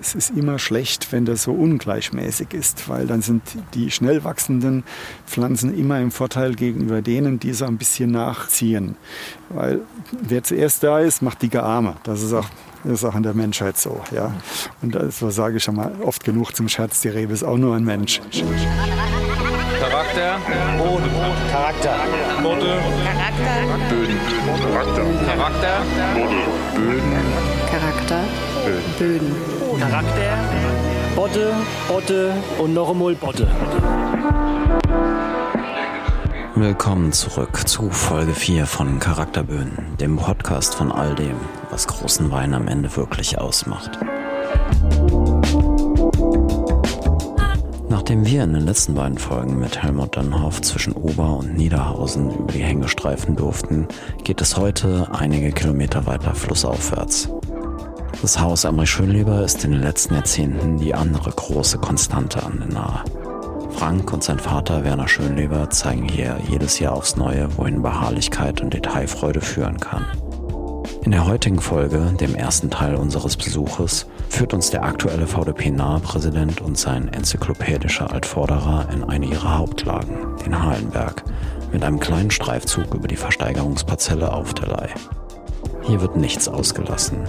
es ist immer schlecht, wenn das so ungleichmäßig ist, weil dann sind die schnell wachsenden Pflanzen immer im Vorteil gegenüber denen, die so ein bisschen nachziehen. Weil wer zuerst da ist, macht dicke Arme. Das ist auch das ist auch in der Menschheit so. Ja? Und das sage ich schon mal oft genug zum Scherz, die Rebe ist auch nur ein Mensch. Charakter, Boden, Charakter, Boden, Charakter, Böden, Charakter, Charakter, Böden, Charakter, Böden. Charakter, Botte, Botte und noch einmal Botte. Willkommen zurück zu Folge 4 von Charakterböden, dem Podcast von all dem, was großen Wein am Ende wirklich ausmacht. Nachdem wir in den letzten beiden Folgen mit Helmut Dannhoff zwischen Ober- und Niederhausen über die Hänge streifen durften, geht es heute einige Kilometer weiter flussaufwärts. Das Haus Amrich Schönleber ist in den letzten Jahrzehnten die andere große Konstante an der Nahe. Frank und sein Vater Werner Schönleber zeigen hier jedes Jahr aufs Neue, wohin Beharrlichkeit und Detailfreude führen kann. In der heutigen Folge, dem ersten Teil unseres Besuches, führt uns der aktuelle VDP-Nahe-Präsident und sein enzyklopädischer Altvorderer in eine ihrer Hauptlagen, den Halenberg, mit einem kleinen Streifzug über die Versteigerungsparzelle auf der Leih. Hier wird nichts ausgelassen.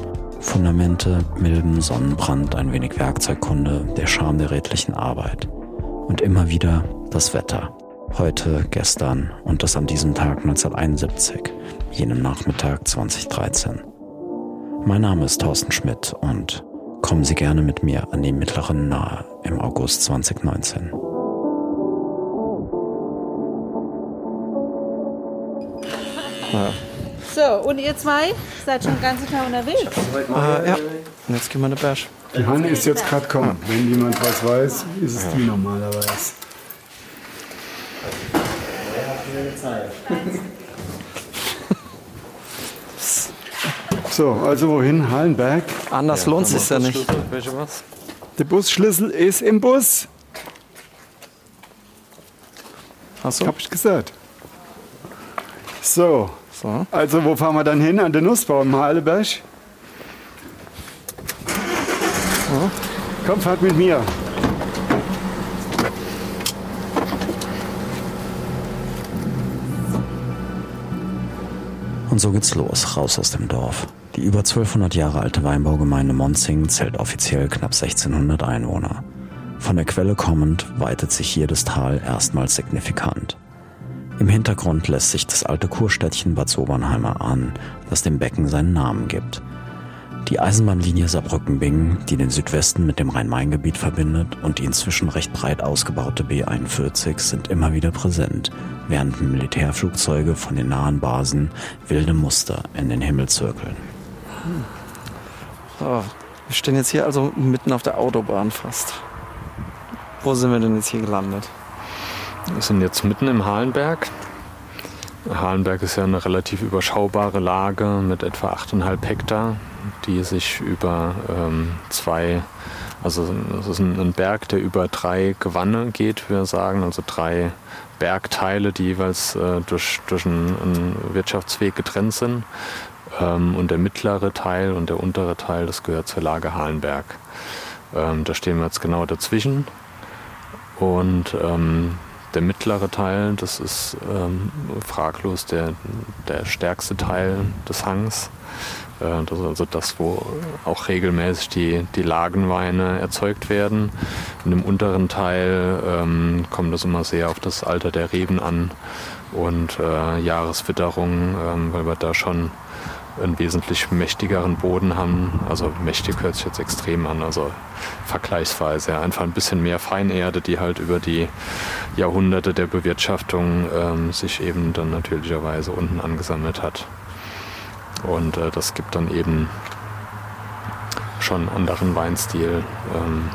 Fundamente, Milben, Sonnenbrand, ein wenig Werkzeugkunde, der Charme der redlichen Arbeit – und immer wieder das Wetter. Heute, gestern und das an diesem Tag 1971, jenem Nachmittag 2013. Mein Name ist Thorsten Schmidt und kommen Sie gerne mit mir an die mittleren Nahe im August 2019. So, und ihr zwei seid schon den ganzen Tag unterwegs? Äh, ja, und jetzt gehen wir in den Berg. Die Hanne ist jetzt gerade kommen. Wenn jemand was weiß, ist es die normalerweise. So, also wohin? Hallenberg. Anders lohnt sich ja nicht. Welche was? Der Busschlüssel ist im Bus. Hast du? Hab ich gesagt. So, So. also wo fahren wir dann hin? An den Nussbaum Halleberg? Komm, fahrt mit mir. Und so geht's los, raus aus dem Dorf. Die über 1200 Jahre alte Weinbaugemeinde Monzing zählt offiziell knapp 1600 Einwohner. Von der Quelle kommend weitet sich hier das Tal erstmals signifikant. Im Hintergrund lässt sich das alte Kurstädtchen Bad Sobernheimer an, das dem Becken seinen Namen gibt. Die Eisenbahnlinie Saarbrücken-Bingen, die den Südwesten mit dem Rhein-Main-Gebiet verbindet und die inzwischen recht breit ausgebaute B41 sind immer wieder präsent, während Militärflugzeuge von den nahen Basen wilde Muster in den Himmel zirkeln. so. Wir stehen jetzt hier also mitten auf der Autobahn fast. Wo sind wir denn jetzt hier gelandet? Wir sind jetzt mitten im Halenberg. Halenberg ist ja eine relativ überschaubare Lage mit etwa 8,5 Hektar, die sich über ähm, zwei, also es ist ein, ein Berg, der über drei Gewanne geht, wir sagen, also drei Bergteile, die jeweils äh, durch, durch einen, einen Wirtschaftsweg getrennt sind. Ähm, und der mittlere Teil und der untere Teil, das gehört zur Lage Halenberg. Ähm, da stehen wir jetzt genau dazwischen. Und ähm, der mittlere Teil, das ist ähm, fraglos der, der stärkste Teil des Hangs. Äh, das ist also das, wo auch regelmäßig die, die Lagenweine erzeugt werden. In dem unteren Teil ähm, kommt es immer sehr auf das Alter der Reben an und äh, Jahreswitterung, ähm, weil wir da schon einen wesentlich mächtigeren Boden haben. Also mächtig hört sich jetzt extrem an, also vergleichsweise. Einfach ein bisschen mehr Feinerde, die halt über die Jahrhunderte der Bewirtschaftung ähm, sich eben dann natürlicherweise unten angesammelt hat. Und äh, das gibt dann eben schon einen anderen Weinstil. Ähm,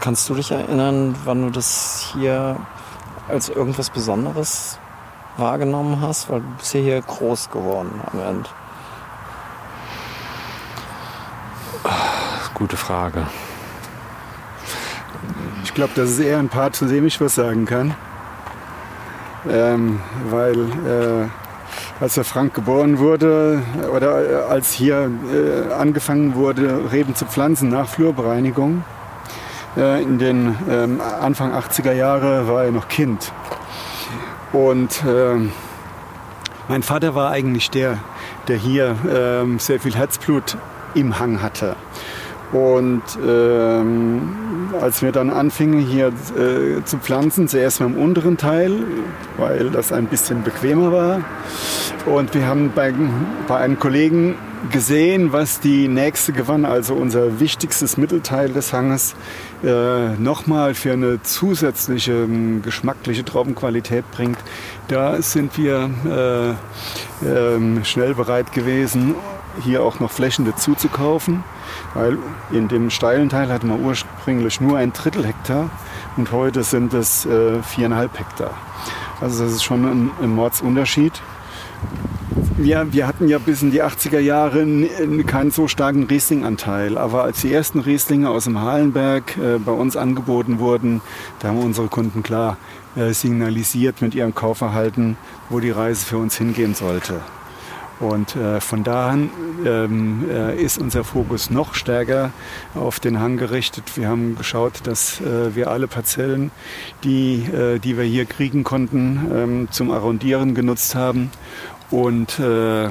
Kannst du dich erinnern, wann du das hier als irgendwas Besonderes wahrgenommen hast? Weil du bist ja hier groß geworden am Ende. gute Frage. Ich glaube, das ist eher ein Part, zu dem ich was sagen kann. Ähm, weil äh, als der Frank geboren wurde oder als hier äh, angefangen wurde, Reben zu pflanzen nach Flurbereinigung. Äh, in den ähm, Anfang 80er Jahre war er noch Kind. Und äh, mein Vater war eigentlich der, der hier ähm, sehr viel Herzblut im Hang hatte. Und ähm, als wir dann anfingen hier äh, zu pflanzen, zuerst mal im unteren Teil, weil das ein bisschen bequemer war. Und wir haben bei, bei einem Kollegen gesehen, was die nächste gewann, also unser wichtigstes Mittelteil des Hanges, äh, nochmal für eine zusätzliche ähm, geschmackliche Traubenqualität bringt. Da sind wir äh, äh, schnell bereit gewesen, hier auch noch Flächen dazu zu kaufen, weil in dem steilen Teil hatten wir ursprünglich nur ein Drittel Hektar und heute sind es äh, viereinhalb Hektar. Also das ist schon ein Mordsunterschied. Ja, wir hatten ja bis in die 80er Jahre keinen so starken Riesling-Anteil. Aber als die ersten Rieslinge aus dem Halenberg äh, bei uns angeboten wurden, da haben unsere Kunden klar äh, signalisiert mit ihrem Kaufverhalten, wo die Reise für uns hingehen sollte. Und äh, von daher ähm, äh, ist unser Fokus noch stärker auf den Hang gerichtet. Wir haben geschaut, dass äh, wir alle Parzellen, die, äh, die wir hier kriegen konnten, ähm, zum Arrondieren genutzt haben. Und äh,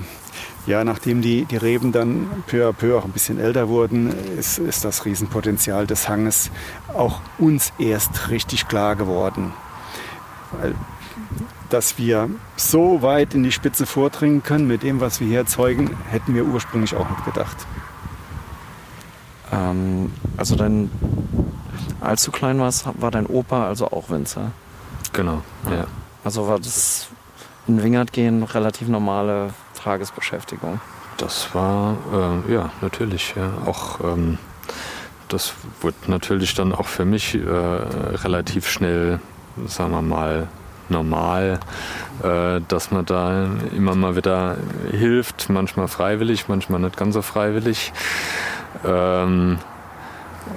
ja, nachdem die, die Reben dann peu à peu auch ein bisschen älter wurden, ist, ist das Riesenpotenzial des Hanges auch uns erst richtig klar geworden. Weil dass wir so weit in die Spitze vordringen können mit dem, was wir hier erzeugen, hätten wir ursprünglich auch nicht gedacht. Ähm, also dein, als du klein warst, war dein Opa also auch Winzer? Genau, ja. Also war das in Wingert gehen relativ normale Tagesbeschäftigung? Das war, äh, ja, natürlich, ja. Auch ähm, das wurde natürlich dann auch für mich äh, relativ schnell, sagen wir mal, normal, äh, dass man da immer mal wieder hilft, manchmal freiwillig, manchmal nicht ganz so freiwillig. Ähm,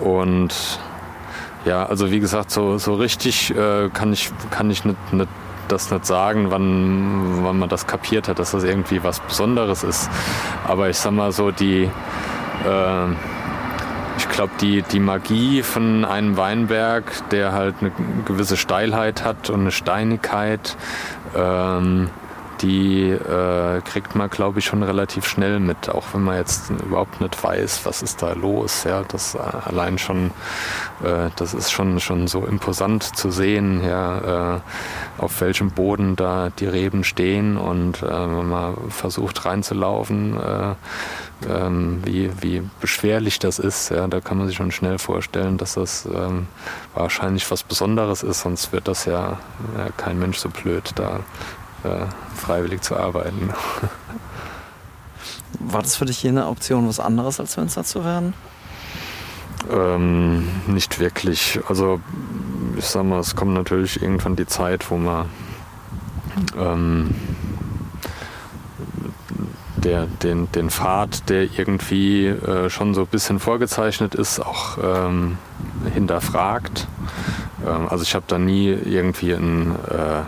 und ja, also wie gesagt, so, so richtig äh, kann ich, kann ich nicht, nicht, das nicht sagen, wann, wann man das kapiert hat, dass das irgendwie was Besonderes ist. Aber ich sag mal so, die äh, ich glaube, die, die Magie von einem Weinberg, der halt eine gewisse Steilheit hat und eine Steinigkeit, ähm, die äh, kriegt man, glaube ich, schon relativ schnell mit, auch wenn man jetzt überhaupt nicht weiß, was ist da los. Ja, das äh, allein schon, äh, das ist schon, schon so imposant zu sehen, ja, äh, auf welchem Boden da die Reben stehen und äh, wenn man versucht reinzulaufen, äh, ähm, wie, wie beschwerlich das ist. Ja, da kann man sich schon schnell vorstellen, dass das ähm, wahrscheinlich was Besonderes ist, sonst wird das ja, ja kein Mensch so blöd, da freiwillig zu arbeiten. War das für dich hier eine Option, was anderes als Winzer zu werden? Ähm, nicht wirklich. Also ich sag mal, es kommt natürlich irgendwann die Zeit, wo man ähm, der, den, den Pfad, der irgendwie äh, schon so ein bisschen vorgezeichnet ist, auch ähm, hinterfragt. Ähm, also ich habe da nie irgendwie ein, äh,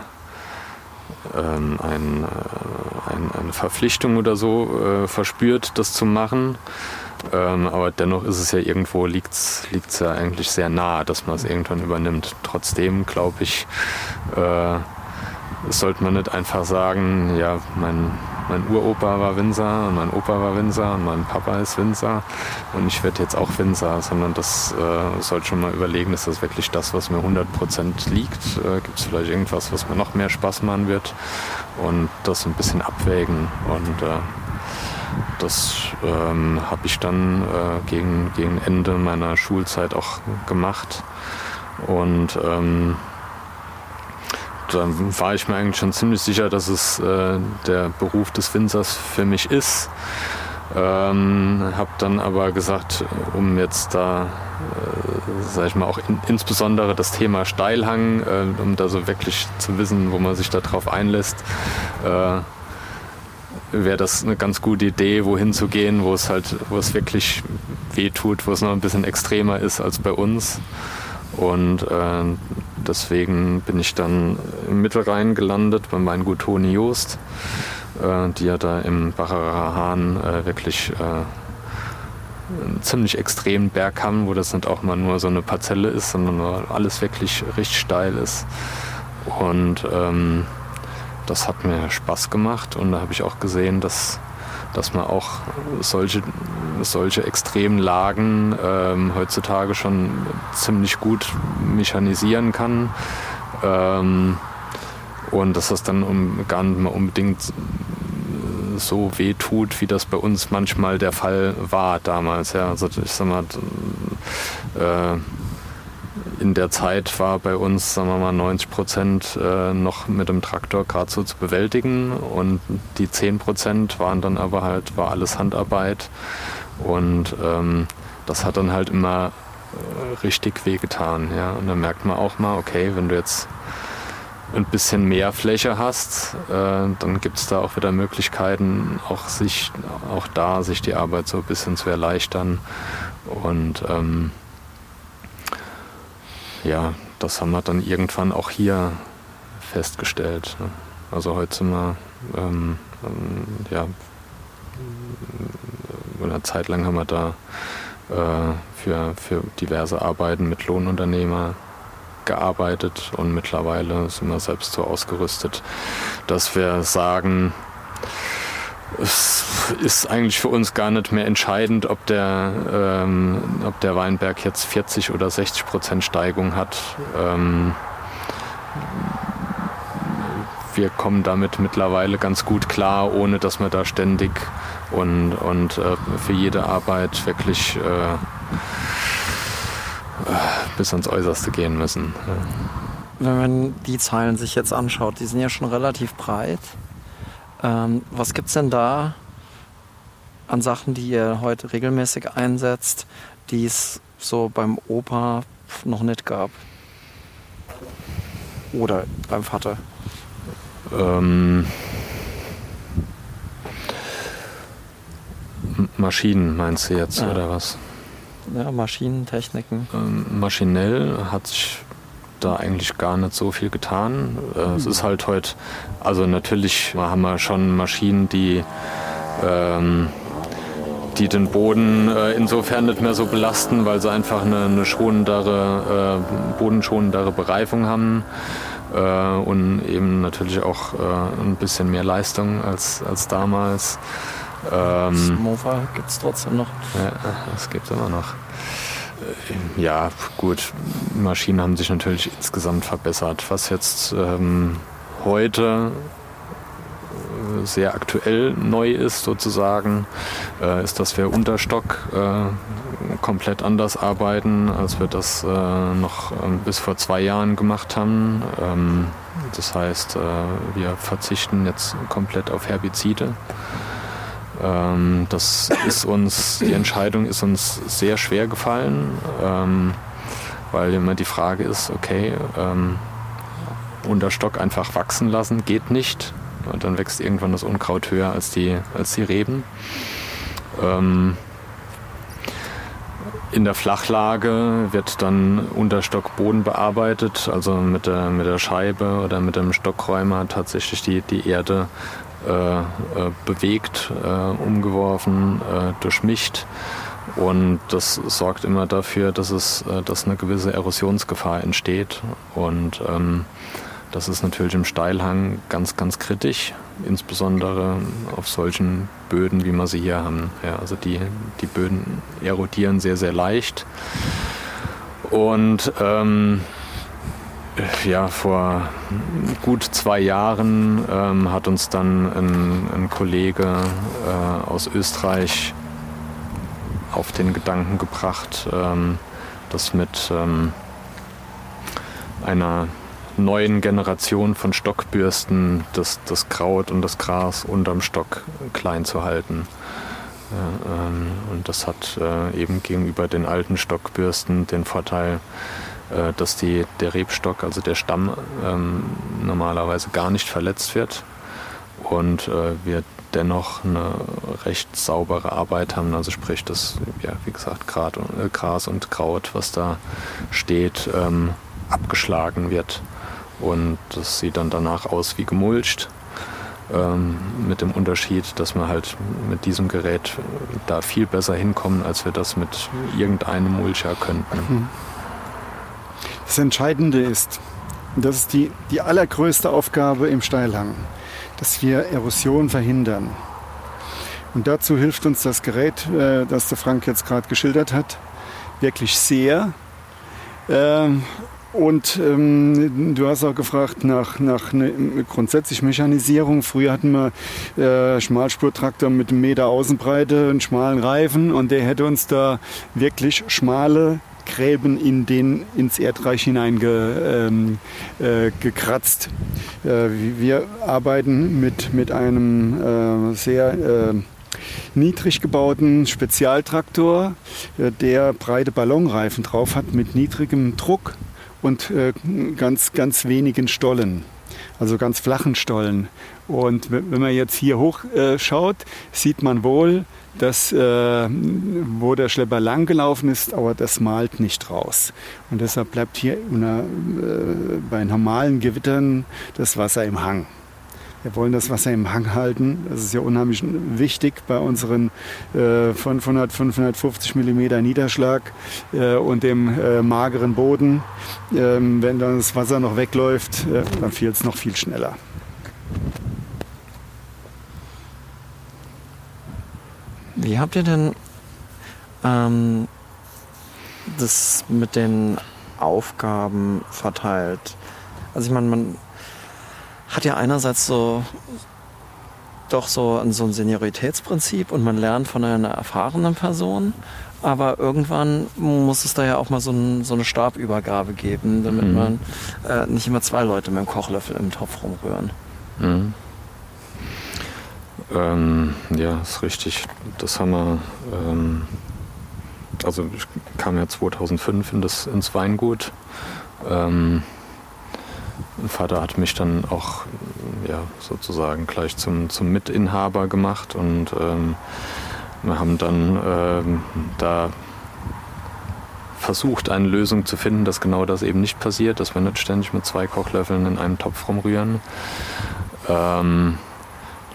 ein, äh, ein, eine Verpflichtung oder so äh, verspürt, das zu machen. Ähm, aber dennoch ist es ja irgendwo, liegt es ja eigentlich sehr nah, dass man es irgendwann übernimmt. Trotzdem glaube ich, äh, sollte man nicht einfach sagen, ja, mein, mein Uropa war Winzer und mein Opa war Winzer und mein Papa ist Winzer und ich werde jetzt auch Winzer, sondern das äh, sollte schon mal überlegen, ist das wirklich das, was mir 100% liegt? Äh, Gibt es vielleicht irgendwas, was mir noch mehr Spaß machen wird? Und das ein bisschen abwägen und äh, das ähm, habe ich dann äh, gegen, gegen Ende meiner Schulzeit auch gemacht und ähm, da war ich mir eigentlich schon ziemlich sicher, dass es äh, der Beruf des Winzers für mich ist. Ähm, habe dann aber gesagt, um jetzt da, äh, sag ich mal, auch in, insbesondere das Thema Steilhang, äh, um da so wirklich zu wissen, wo man sich da drauf einlässt, äh, wäre das eine ganz gute Idee, wohin zu gehen, wo es halt, wo es wirklich weh tut, wo es noch ein bisschen extremer ist als bei uns. Und äh, deswegen bin ich dann im Mittelrhein gelandet beim Weingut Toni Joost äh, die ja da im Bacherer Hahn äh, wirklich äh, einen ziemlich extremen Berg haben, wo das nicht auch mal nur so eine Parzelle ist, sondern alles wirklich richtig steil ist. Und ähm, das hat mir Spaß gemacht und da habe ich auch gesehen, dass, dass man auch solche, solche extremen Lagen ähm, heutzutage schon ziemlich gut mechanisieren kann. Ähm, und dass das dann um, gar nicht mehr unbedingt so weh tut, wie das bei uns manchmal der Fall war damals. Ja, also ich sag mal, äh, in der Zeit war bei uns, sagen wir mal, 90 Prozent äh, noch mit dem Traktor gerade so zu bewältigen und die 10 Prozent waren dann aber halt, war alles Handarbeit und ähm, das hat dann halt immer äh, richtig wehgetan. Ja? Und dann merkt man auch mal, okay, wenn du jetzt ein bisschen mehr Fläche hast, äh, dann gibt es da auch wieder Möglichkeiten, auch sich, auch da sich die Arbeit so ein bisschen zu erleichtern. Und ähm, ja, das haben wir dann irgendwann auch hier festgestellt. Ne? Also heute sind wir, ähm, ja, eine Zeit lang haben wir da äh, für, für diverse Arbeiten mit Lohnunternehmer gearbeitet und mittlerweile sind wir selbst so ausgerüstet, dass wir sagen, es ist eigentlich für uns gar nicht mehr entscheidend, ob der, ähm, ob der Weinberg jetzt 40 oder 60 Prozent Steigung hat. Ähm, wir kommen damit mittlerweile ganz gut klar, ohne dass wir da ständig und, und äh, für jede Arbeit wirklich äh, bis ans Äußerste gehen müssen. Wenn man die Zahlen sich jetzt anschaut, die sind ja schon relativ breit. Ähm, was gibt es denn da an Sachen, die ihr heute regelmäßig einsetzt, die es so beim Opa noch nicht gab? Oder beim Vater? Ähm, Maschinen meinst du jetzt, ja. oder was? ja, Maschinentechniken? Ähm, maschinell hat sich da eigentlich gar nicht so viel getan. Äh, es ist halt heute, also natürlich haben wir schon Maschinen, die, ähm, die den Boden äh, insofern nicht mehr so belasten, weil sie einfach eine, eine schonendere, äh, bodenschonendere Bereifung haben äh, und eben natürlich auch äh, ein bisschen mehr Leistung als, als damals. Ähm, Mofa gibt es trotzdem noch. Ja, das gibt es immer noch. Äh, ja, gut, Maschinen haben sich natürlich insgesamt verbessert. Was jetzt ähm, heute äh, sehr aktuell neu ist sozusagen, äh, ist, dass wir Unterstock äh, komplett anders arbeiten, als wir das äh, noch ähm, bis vor zwei Jahren gemacht haben. Ähm, das heißt, äh, wir verzichten jetzt komplett auf Herbizide. Ähm, das ist uns, die Entscheidung ist uns sehr schwer gefallen, ähm, weil immer die Frage ist, okay, ähm, Unterstock einfach wachsen lassen geht nicht. Und dann wächst irgendwann das Unkraut höher als die, als die Reben. Ähm, in der Flachlage wird dann Unterstock Boden bearbeitet, also mit der, mit der Scheibe oder mit dem Stockräumer tatsächlich die, die Erde bewegt, äh, umgeworfen, durchmischt. Und das sorgt immer dafür, dass, es, dass eine gewisse Erosionsgefahr entsteht. Und ähm, das ist natürlich im Steilhang ganz, ganz kritisch, insbesondere auf solchen Böden, wie wir sie hier haben. Ja, also die, die Böden erodieren sehr, sehr leicht. Und ähm, ja, vor gut zwei Jahren ähm, hat uns dann ein, ein Kollege äh, aus Österreich auf den Gedanken gebracht, ähm, das mit ähm, einer neuen Generation von Stockbürsten das, das Kraut und das Gras unterm Stock klein zu halten. Ja, ähm, und das hat äh, eben gegenüber den alten Stockbürsten den Vorteil, äh, dass die, der Rebstock, also der Stamm, ähm, normalerweise gar nicht verletzt wird und äh, wir dennoch eine recht saubere Arbeit haben. Also sprich, dass, ja, wie gesagt, Grat und, äh, Gras und Kraut, was da steht, ähm, abgeschlagen wird und das sieht dann danach aus wie gemulcht. Ähm, mit dem Unterschied, dass wir halt mit diesem Gerät da viel besser hinkommen, als wir das mit irgendeinem Mulcher könnten. Mhm. Das Entscheidende ist, das ist die, die allergrößte Aufgabe im Steilhang, dass wir Erosion verhindern. Und dazu hilft uns das Gerät, äh, das der Frank jetzt gerade geschildert hat, wirklich sehr. Ähm, und ähm, du hast auch gefragt nach, nach ne, grundsätzlich Mechanisierung. Früher hatten wir äh, Schmalspurtraktor mit einem Meter Außenbreite, einen schmalen Reifen und der hätte uns da wirklich schmale Gräben in den, ins Erdreich hineingekratzt. Ähm, äh, äh, wir arbeiten mit, mit einem äh, sehr äh, niedrig gebauten Spezialtraktor, äh, der breite Ballonreifen drauf hat mit niedrigem Druck und äh, ganz, ganz wenigen Stollen, also ganz flachen Stollen. Und wenn man jetzt hier hoch äh, schaut, sieht man wohl, dass äh, wo der Schlepper lang gelaufen ist, aber das malt nicht raus. Und deshalb bleibt hier einer, äh, bei normalen Gewittern das Wasser im Hang. Wir wollen das Wasser im Hang halten. Das ist ja unheimlich wichtig bei unseren äh, 500, 550 mm Niederschlag äh, und dem äh, mageren Boden. Ähm, wenn dann das Wasser noch wegläuft, äh, dann fehlt es noch viel schneller. Wie habt ihr denn ähm, das mit den Aufgaben verteilt? Also ich meine, man hat ja einerseits so doch so, so ein Senioritätsprinzip und man lernt von einer erfahrenen Person. Aber irgendwann muss es da ja auch mal so, ein, so eine Stabübergabe geben, damit mhm. man äh, nicht immer zwei Leute mit dem Kochlöffel im Topf rumrühren. Mhm. Ähm, ja, ist richtig. Das haben wir. Ähm, also ich kam ja 2005 in das, ins Weingut. Ähm, mein Vater hat mich dann auch ja, sozusagen gleich zum, zum Mitinhaber gemacht und ähm, wir haben dann ähm, da versucht, eine Lösung zu finden, dass genau das eben nicht passiert, dass wir nicht ständig mit zwei Kochlöffeln in einem Topf rumrühren. Ähm,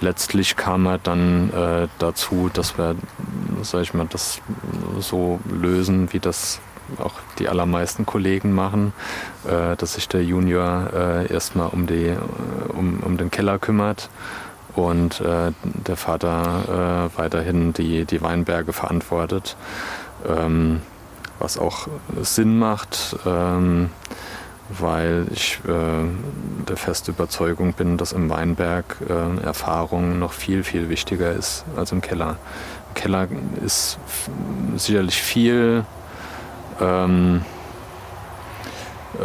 letztlich kam er dann äh, dazu, dass wir, sag ich mal, das so lösen, wie das auch die allermeisten Kollegen machen, äh, dass sich der Junior äh, erstmal um, die, äh, um, um den Keller kümmert und äh, der Vater äh, weiterhin die, die Weinberge verantwortet. Ähm, was auch Sinn macht, ähm, weil ich äh, der feste Überzeugung bin, dass im Weinberg äh, Erfahrung noch viel, viel wichtiger ist als im Keller. Im Keller ist sicherlich viel ähm,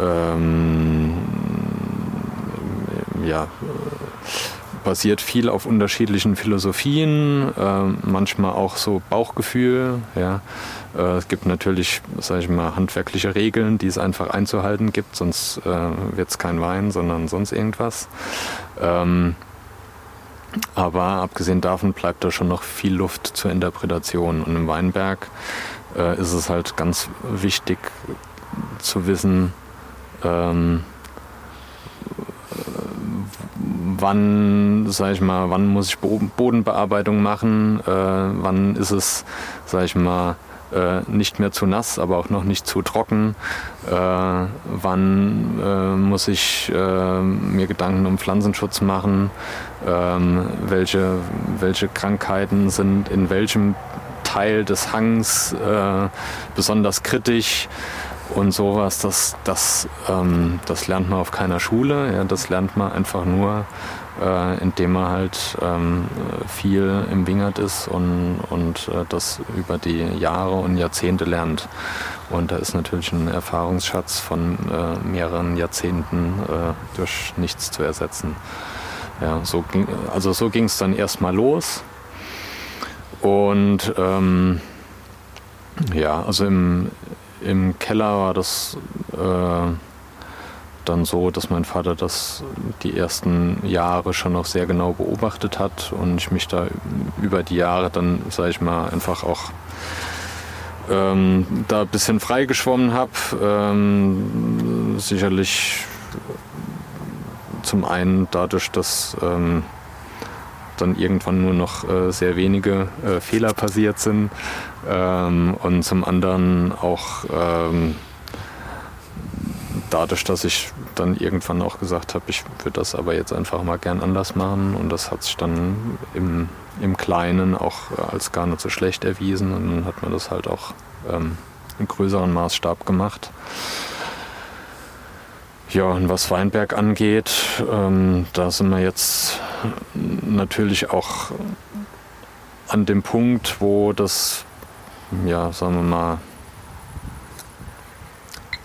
ähm, ja, basiert viel auf unterschiedlichen Philosophien, äh, manchmal auch so Bauchgefühl. Ja. Äh, es gibt natürlich, sage ich mal, handwerkliche Regeln, die es einfach einzuhalten gibt, sonst äh, wird es kein Wein, sondern sonst irgendwas. Ähm, aber abgesehen davon bleibt da schon noch viel Luft zur Interpretation. Und im Weinberg äh, ist es halt ganz wichtig zu wissen, ähm, wann, sag ich mal, wann muss ich Bodenbearbeitung machen, äh, wann ist es, sag ich mal, äh, nicht mehr zu nass, aber auch noch nicht zu trocken. Äh, wann äh, muss ich äh, mir Gedanken um Pflanzenschutz machen? Ähm, welche, welche Krankheiten sind in welchem Teil des Hangs äh, besonders kritisch und sowas, das, das, ähm, das lernt man auf keiner Schule. Ja, das lernt man einfach nur, äh, indem man halt ähm, viel im Wingert ist und, und äh, das über die Jahre und Jahrzehnte lernt. Und da ist natürlich ein Erfahrungsschatz von äh, mehreren Jahrzehnten äh, durch nichts zu ersetzen. Ja, so ging, also so ging es dann erstmal los. Und ähm, ja, also im, im Keller war das äh, dann so, dass mein Vater das die ersten Jahre schon noch sehr genau beobachtet hat und ich mich da über die Jahre dann, sage ich mal, einfach auch ähm, da ein bisschen freigeschwommen habe. Ähm, sicherlich zum einen dadurch, dass ähm, dann irgendwann nur noch äh, sehr wenige äh, Fehler passiert sind ähm, und zum anderen auch ähm, dadurch, dass ich dann irgendwann auch gesagt habe, ich würde das aber jetzt einfach mal gern anders machen und das hat sich dann im, im Kleinen auch als gar nicht so schlecht erwiesen und dann hat man das halt auch ähm, im größeren Maßstab gemacht. Ja, und was Weinberg angeht, ähm, da sind wir jetzt natürlich auch an dem Punkt, wo das, ja, sagen wir mal,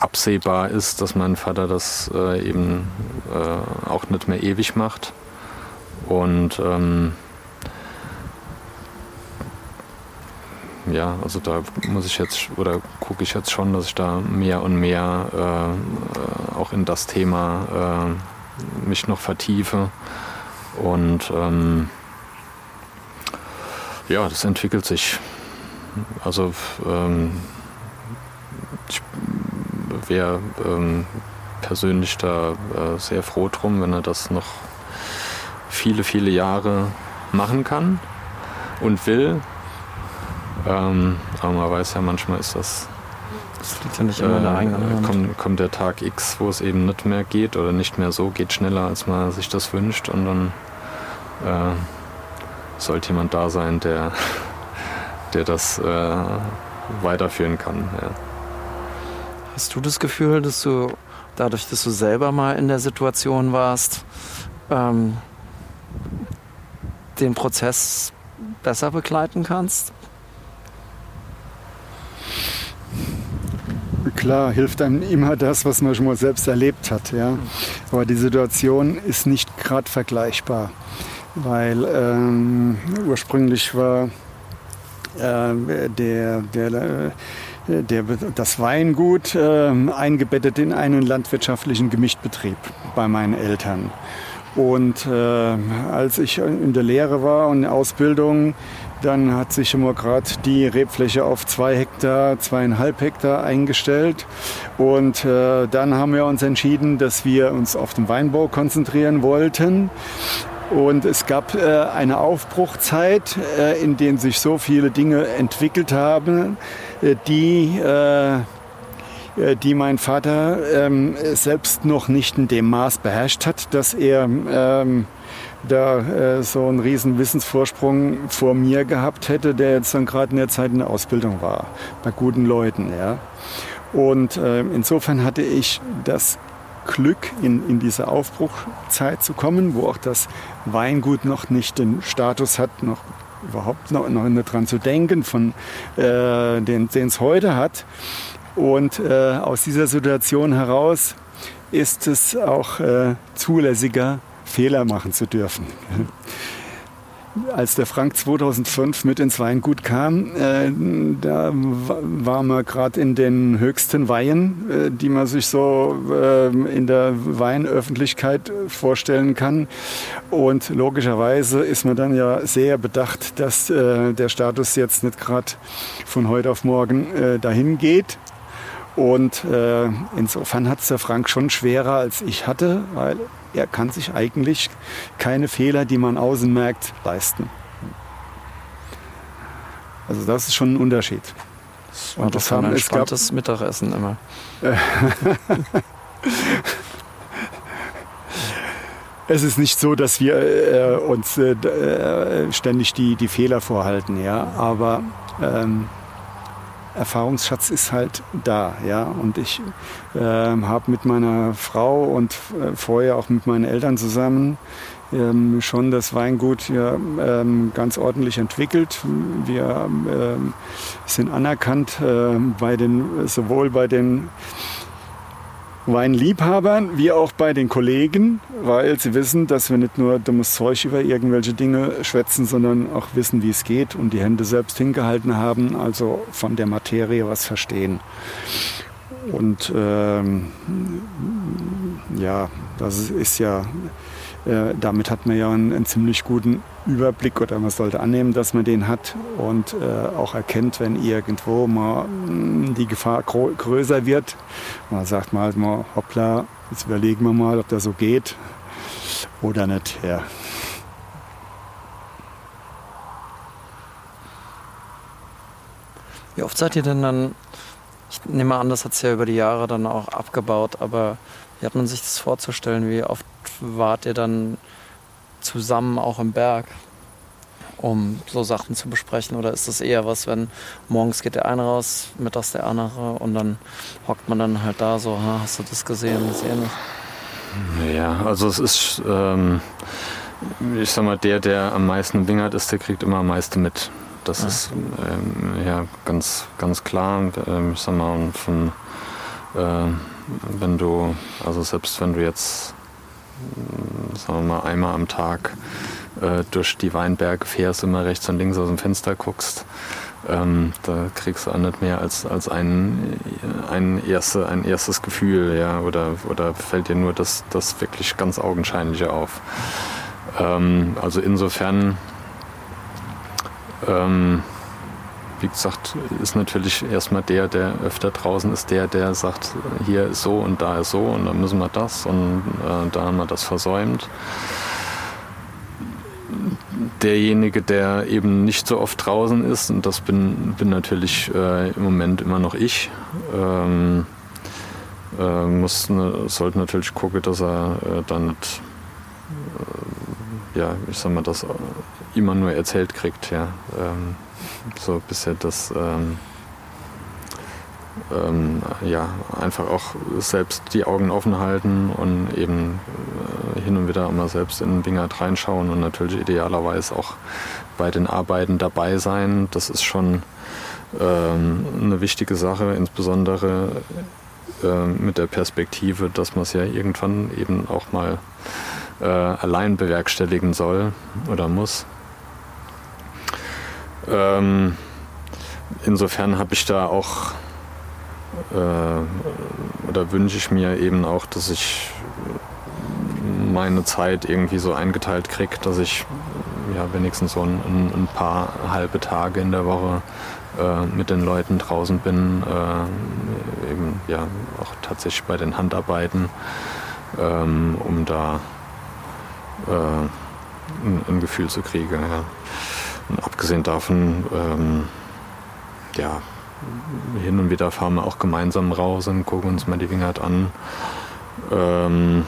absehbar ist, dass mein Vater das äh, eben äh, auch nicht mehr ewig macht. Und ähm, ja, also da muss ich jetzt oder gucke ich jetzt schon, dass ich da mehr und mehr äh, auch in das Thema äh, mich noch vertiefe. Und ähm, ja, das entwickelt sich. Also ähm, ich wäre ähm, persönlich da äh, sehr froh drum, wenn er das noch viele, viele Jahre machen kann und will. Ähm, aber man weiß ja, manchmal ist das. Das liegt ja nicht immer in der eigenen. Kommt, kommt, der Tag X, wo es eben nicht mehr geht oder nicht mehr so geht schneller, als man sich das wünscht. Und dann äh, sollte jemand da sein, der, der das äh, weiterführen kann. Ja. Hast du das Gefühl, dass du dadurch, dass du selber mal in der Situation warst, ähm, den Prozess besser begleiten kannst? Klar, hilft einem immer das, was man schon mal selbst erlebt hat. Ja? Aber die Situation ist nicht gerade vergleichbar, weil ähm, ursprünglich war äh, der, der äh, der, das Weingut äh, eingebettet in einen landwirtschaftlichen Gemischtbetrieb bei meinen Eltern. Und äh, als ich in der Lehre war und in der Ausbildung, dann hat sich immer gerade die Rebfläche auf zwei Hektar, zweieinhalb Hektar eingestellt. Und äh, dann haben wir uns entschieden, dass wir uns auf den Weinbau konzentrieren wollten. Und es gab äh, eine Aufbruchzeit, äh, in der sich so viele Dinge entwickelt haben, äh, die, äh, die mein Vater ähm, selbst noch nicht in dem Maß beherrscht hat, dass er ähm, da äh, so einen riesen Wissensvorsprung vor mir gehabt hätte, der jetzt dann gerade in der Zeit in der Ausbildung war, bei guten Leuten. Ja. Und äh, insofern hatte ich das Glück, in, in diese Aufbruchzeit zu kommen, wo auch das Weingut noch nicht den Status hat, noch überhaupt noch, noch dran zu denken, von äh, den es heute hat. Und äh, aus dieser Situation heraus ist es auch äh, zulässiger, Fehler machen zu dürfen als der Frank 2005 mit ins Weingut kam, äh, da waren wir gerade in den höchsten Weihen, äh, die man sich so äh, in der Weinöffentlichkeit vorstellen kann. Und logischerweise ist man dann ja sehr bedacht, dass äh, der Status jetzt nicht gerade von heute auf morgen äh, dahin geht. Und äh, insofern hat es der Frank schon schwerer als ich hatte, weil er kann sich eigentlich keine Fehler, die man außen merkt, leisten. Also das ist schon ein Unterschied. Das Und das haben es gab das Mittagessen immer. es ist nicht so, dass wir äh, uns äh, äh, ständig die, die Fehler vorhalten, ja, aber ähm, Erfahrungsschatz ist halt da, ja. Und ich äh, habe mit meiner Frau und äh, vorher auch mit meinen Eltern zusammen ähm, schon das Weingut ja, ähm, ganz ordentlich entwickelt. Wir ähm, sind anerkannt äh, bei den, sowohl bei den Weinliebhabern wie auch bei den Kollegen, weil sie wissen, dass wir nicht nur dummes Zeug über irgendwelche Dinge schwätzen, sondern auch wissen, wie es geht und die Hände selbst hingehalten haben, also von der Materie was verstehen. Und ähm, ja, das ist ja äh, damit hat man ja einen, einen, ziemlich guten Überblick oder man sollte annehmen, dass man den hat und äh, auch erkennt, wenn irgendwo mal mm, die Gefahr größer wird. Man sagt mal, mal, hoppla, jetzt überlegen wir mal, ob das so geht oder nicht. Ja. Wie oft seid ihr denn dann, ich nehme an, das hat es ja über die Jahre dann auch abgebaut, aber wie hat man sich das vorzustellen, wie oft wart ihr dann zusammen auch im Berg, um so Sachen zu besprechen? Oder ist das eher was, wenn morgens geht der eine raus, mittags der andere und dann hockt man dann halt da so, ha, hast du das gesehen, das ähnlich? Ja, also es ist, ähm, ich sag mal, der, der am meisten wingert ist, der kriegt immer am meisten mit. Das ja. ist ähm, ja ganz, ganz klar. Ähm, ich sag mal, von, äh, wenn du, also selbst wenn du jetzt, sagen wir mal, einmal am Tag äh, durch die Weinberge fährst, immer rechts und links aus dem Fenster guckst, ähm, da kriegst du auch nicht mehr als, als ein, ein, erste, ein erstes Gefühl, ja, oder, oder fällt dir nur das, das wirklich ganz Augenscheinliche auf. Ähm, also insofern, ähm, wie gesagt, ist natürlich erstmal der, der öfter draußen ist, der, der sagt, hier ist so und da ist so und dann müssen wir das und äh, da haben wir das versäumt derjenige, der eben nicht so oft draußen ist, und das bin, bin natürlich äh, im Moment immer noch ich, ähm, äh, muss, ne, sollte natürlich gucken, dass er äh, dann nicht, äh, ja, ich sag mal, das immer nur erzählt kriegt, ja. Ähm, so bisher das. Ähm, ähm, ja, einfach auch selbst die Augen offen halten und eben äh, hin und wieder immer selbst in den Wingert reinschauen und natürlich idealerweise auch bei den Arbeiten dabei sein. Das ist schon ähm, eine wichtige Sache, insbesondere äh, mit der Perspektive, dass man es ja irgendwann eben auch mal äh, allein bewerkstelligen soll oder muss. Ähm, insofern habe ich da auch äh, oder wünsche ich mir eben auch, dass ich meine Zeit irgendwie so eingeteilt kriege, dass ich ja wenigstens so ein, ein, paar halbe Tage in der Woche äh, mit den Leuten draußen bin, äh, eben ja auch tatsächlich bei den Handarbeiten, ähm, um da äh, ein, ein, Gefühl zu kriegen. Ja. Und abgesehen davon, ähm, ja, hin und wieder fahren wir auch gemeinsam raus und gucken uns mal die Wingert an. Ähm,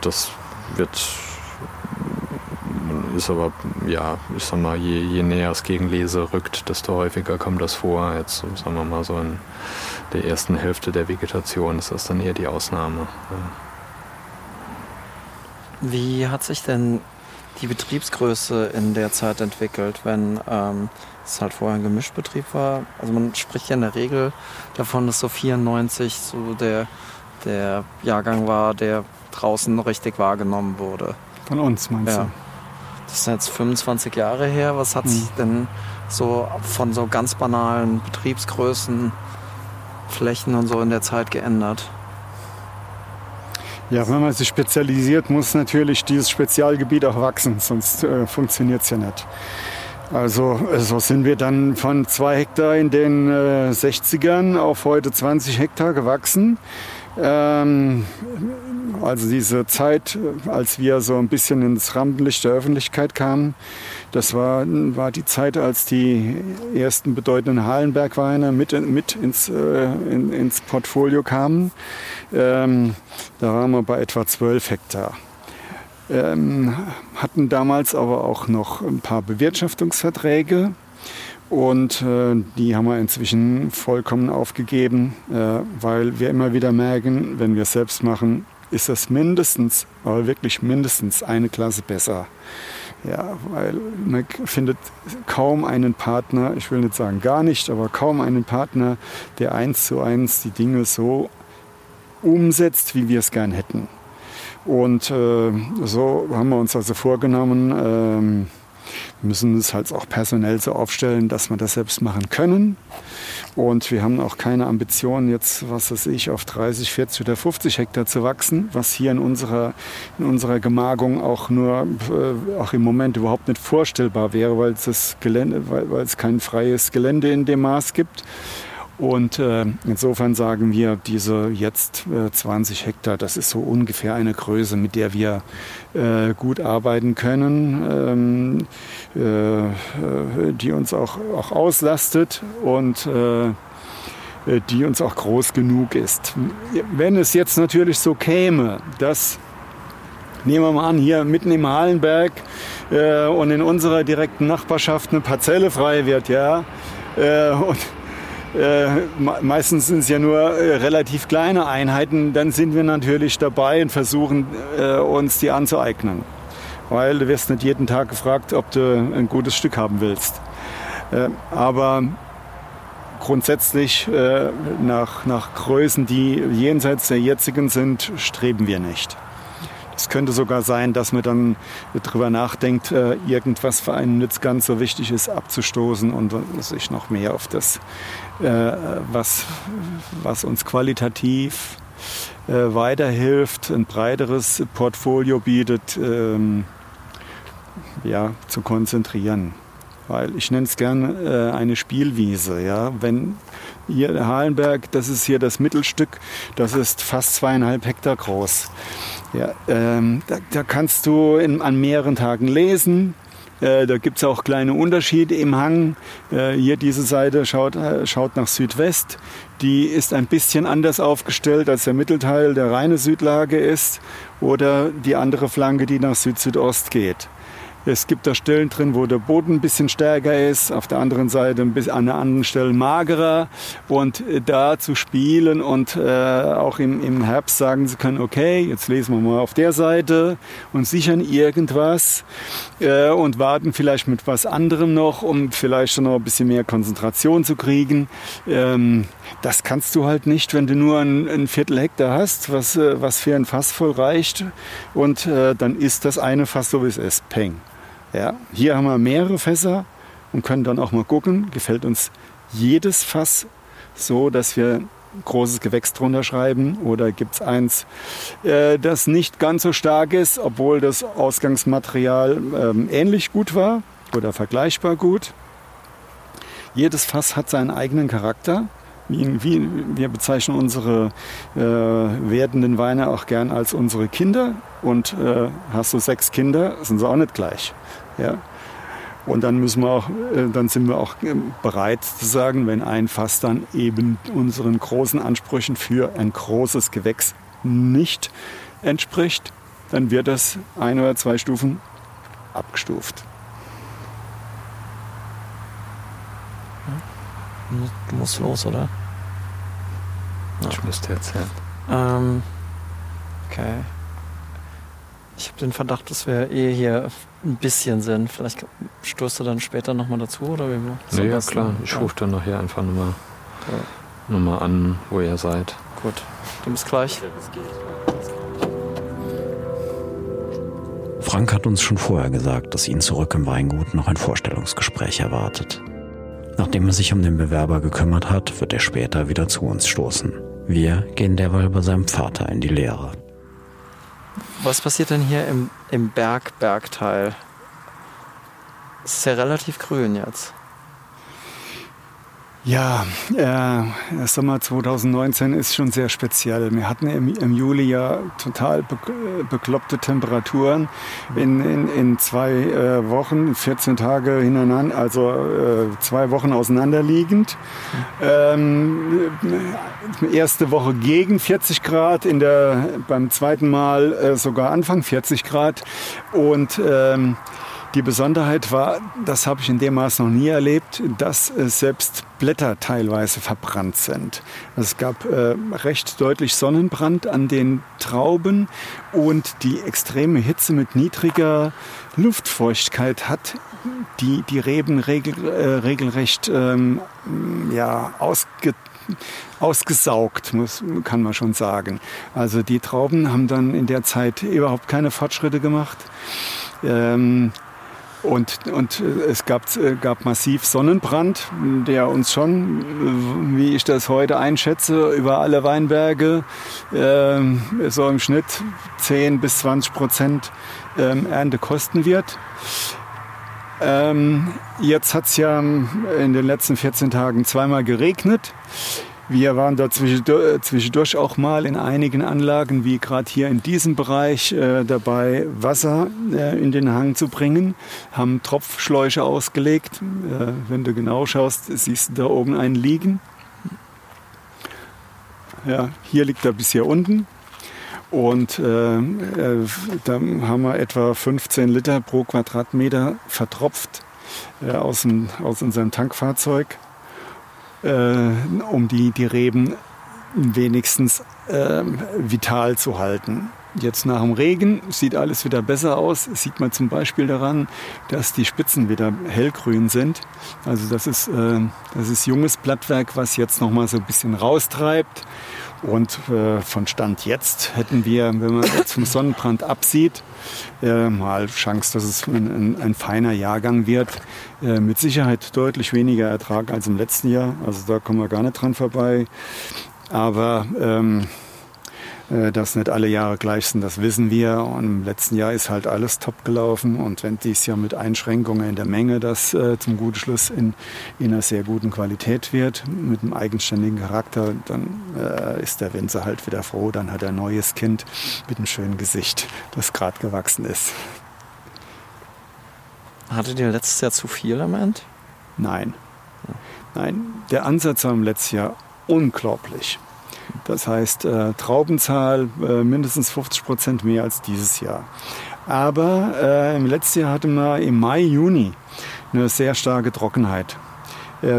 das wird ist aber, ja, ich sag mal, je, je näher es gegen Lese rückt, desto häufiger kommt das vor. Jetzt, sagen wir mal, so in der ersten Hälfte der Vegetation ist das dann eher die Ausnahme. Wie hat sich denn die Betriebsgröße in der Zeit entwickelt, wenn ähm, es halt vorher ein Gemischbetrieb war. Also man spricht ja in der Regel davon, dass so 94 so der, der Jahrgang war, der draußen richtig wahrgenommen wurde. Von uns meinst ja. du? Das sind jetzt 25 Jahre her. Was hat mhm. sich denn so von so ganz banalen Betriebsgrößen, Flächen und so in der Zeit geändert? Ja, wenn man sich spezialisiert, muss natürlich dieses Spezialgebiet auch wachsen, sonst äh, funktioniert es ja nicht. Also so sind wir dann von zwei Hektar in den äh, 60ern auf heute 20 Hektar gewachsen. Ähm, also diese Zeit, als wir so ein bisschen ins Rampenlicht der Öffentlichkeit kamen, das war, war die Zeit, als die ersten bedeutenden Hallenbergweine mit, mit ins, äh, in, ins Portfolio kamen. Ähm, da waren wir bei etwa 12 Hektar. Ähm, hatten damals aber auch noch ein paar Bewirtschaftungsverträge und äh, die haben wir inzwischen vollkommen aufgegeben, äh, weil wir immer wieder merken, wenn wir es selbst machen, ist das mindestens, aber wirklich mindestens eine Klasse besser. Ja, weil man findet kaum einen Partner, ich will nicht sagen gar nicht, aber kaum einen Partner, der eins zu eins die Dinge so umsetzt, wie wir es gern hätten. Und äh, so haben wir uns also vorgenommen, äh, müssen es halt auch personell so aufstellen, dass wir das selbst machen können. Und wir haben auch keine Ambition, jetzt, was weiß ich, auf 30, 40 oder 50 Hektar zu wachsen, was hier in unserer, in unserer Gemagung auch nur, äh, auch im Moment überhaupt nicht vorstellbar wäre, weil es, das Gelände, weil, weil es kein freies Gelände in dem Maß gibt. Und äh, insofern sagen wir, diese jetzt äh, 20 Hektar, das ist so ungefähr eine Größe, mit der wir äh, gut arbeiten können, ähm, äh, äh, die uns auch, auch auslastet und äh, die uns auch groß genug ist. Wenn es jetzt natürlich so käme, dass nehmen wir mal an, hier mitten im Hallenberg und in unserer direkten Nachbarschaft eine Parzelle frei wird, ja. Und meistens sind es ja nur äh, relativ kleine Einheiten, dann sind wir natürlich dabei und versuchen äh, uns die anzueignen. Weil du wirst nicht jeden Tag gefragt, ob du ein gutes Stück haben willst. Äh, aber grundsätzlich nach, nach Größen, die jenseits der jetzigen sind, streben wir nicht. Es könnte sogar sein, dass man dann darüber nachdenkt, äh, irgendwas für einen nicht ganz so wichtig ist, abzustoßen und sich noch mehr auf das, äh, was, was uns qualitativ äh, weiterhilft, ein breiteres Portfolio bietet, ähm, ja, zu konzentrieren. Weil ich nenne es gerne eine Spielwiese. Ja? Wenn hier Halenberg, das ist hier das Mittelstück, das ist fast zweieinhalb Hektar groß. Ja, ähm, da, da, kannst du in, an mehreren Tagen lesen. Äh, da gibt es auch kleine Unterschiede im Hang. Äh, hier diese Seite schaut, äh, schaut nach Südwest. Die ist ein bisschen anders aufgestellt, als der Mittelteil der reine Südlage ist. Oder die andere Flanke, die nach Süd-Südost geht. Es gibt da Stellen drin, wo der Boden ein bisschen stärker ist, auf der anderen Seite ein bisschen, an der anderen Stelle magerer. Und äh, da zu spielen und äh, auch im, im Herbst sagen zu können, okay, jetzt lesen wir mal auf der Seite und sichern irgendwas äh, und warten vielleicht mit was anderem noch, um vielleicht schon noch ein bisschen mehr Konzentration zu kriegen. Ähm, das kannst du halt nicht, wenn du nur ein, ein Viertel Hektar hast, was, äh, was für ein Fass voll reicht. Und äh, dann ist das eine Fass so, wie es ist. Peng. Ja, hier haben wir mehrere Fässer und können dann auch mal gucken, gefällt uns jedes Fass so, dass wir großes Gewächs drunter schreiben oder gibt es eins, äh, das nicht ganz so stark ist, obwohl das Ausgangsmaterial ähm, ähnlich gut war oder vergleichbar gut. Jedes Fass hat seinen eigenen Charakter. Wie, wie, wir bezeichnen unsere äh, werdenden Weine auch gern als unsere Kinder. Und äh, hast du sechs Kinder, sind sie auch nicht gleich. Ja? Und dann müssen wir auch, äh, dann sind wir auch ähm, bereit zu sagen, wenn ein Fass dann eben unseren großen Ansprüchen für ein großes Gewächs nicht entspricht, dann wird das ein oder zwei Stufen abgestuft. Du musst los, oder? Ich müsste erzählen. Ähm, okay. Ich habe den Verdacht, dass wir eh hier ein bisschen sind. Vielleicht stoßt du dann später nochmal dazu oder wie nee, ja, klar. Ich rufe dann nachher einfach nochmal ja. noch an, wo ihr seid. Gut. Du bist gleich. Frank hat uns schon vorher gesagt, dass ihn zurück im Weingut noch ein Vorstellungsgespräch erwartet. Nachdem er sich um den Bewerber gekümmert hat, wird er später wieder zu uns stoßen. Wir gehen derweil bei seinem Vater in die Lehre. Was passiert denn hier im, im Berg, Bergteil? Es ist ja relativ grün jetzt. Ja, äh, Sommer 2019 ist schon sehr speziell. Wir hatten im, im Juli ja total be bekloppte Temperaturen in, in, in zwei äh, Wochen, 14 Tage hintereinander, also äh, zwei Wochen auseinanderliegend. Ähm, erste Woche gegen 40 Grad, in der, beim zweiten Mal äh, sogar Anfang 40 Grad und ähm, die Besonderheit war, das habe ich in dem Maß noch nie erlebt, dass selbst Blätter teilweise verbrannt sind. Es gab äh, recht deutlich Sonnenbrand an den Trauben und die extreme Hitze mit niedriger Luftfeuchtigkeit hat die, die Reben regel, äh, regelrecht ähm, ja, ausge, ausgesaugt, muss, kann man schon sagen. Also die Trauben haben dann in der Zeit überhaupt keine Fortschritte gemacht. Ähm, und, und es gab, gab massiv Sonnenbrand, der uns schon, wie ich das heute einschätze, über alle Weinberge äh, so im Schnitt 10 bis 20 Prozent äh, Ernte kosten wird. Ähm, jetzt hat es ja in den letzten 14 Tagen zweimal geregnet. Wir waren da zwischendurch auch mal in einigen Anlagen, wie gerade hier in diesem Bereich, äh, dabei, Wasser äh, in den Hang zu bringen, haben Tropfschläuche ausgelegt. Äh, wenn du genau schaust, siehst du da oben einen liegen. Ja, hier liegt er bis hier unten. Und äh, äh, da haben wir etwa 15 Liter pro Quadratmeter vertropft äh, aus, dem, aus unserem Tankfahrzeug äh, um die, die Reben wenigstens äh, vital zu halten. Jetzt nach dem Regen sieht alles wieder besser aus. Sieht man zum Beispiel daran, dass die Spitzen wieder hellgrün sind. Also das ist, äh, das ist junges Blattwerk, was jetzt noch mal so ein bisschen raustreibt. Und äh, von Stand jetzt hätten wir, wenn man vom Sonnenbrand absieht, äh, mal Chance, dass es ein, ein, ein feiner Jahrgang wird. Äh, mit Sicherheit deutlich weniger Ertrag als im letzten Jahr. Also da kommen wir gar nicht dran vorbei. Aber ähm, äh, dass nicht alle Jahre gleich sind, das wissen wir. Und im letzten Jahr ist halt alles top gelaufen. Und wenn dies Jahr mit Einschränkungen in der Menge das äh, zum guten Schluss in, in einer sehr guten Qualität wird, mit einem eigenständigen Charakter, dann äh, ist der Winzer halt wieder froh. Dann hat er ein neues Kind mit einem schönen Gesicht, das gerade gewachsen ist. Hattet ihr letztes Jahr zu viel am Ende? Nein. Nein, der Ansatz war im letzten Jahr unglaublich. Das heißt, äh, Traubenzahl äh, mindestens 50 Prozent mehr als dieses Jahr. Aber äh, im letzten Jahr hatten wir im Mai, Juni eine sehr starke Trockenheit.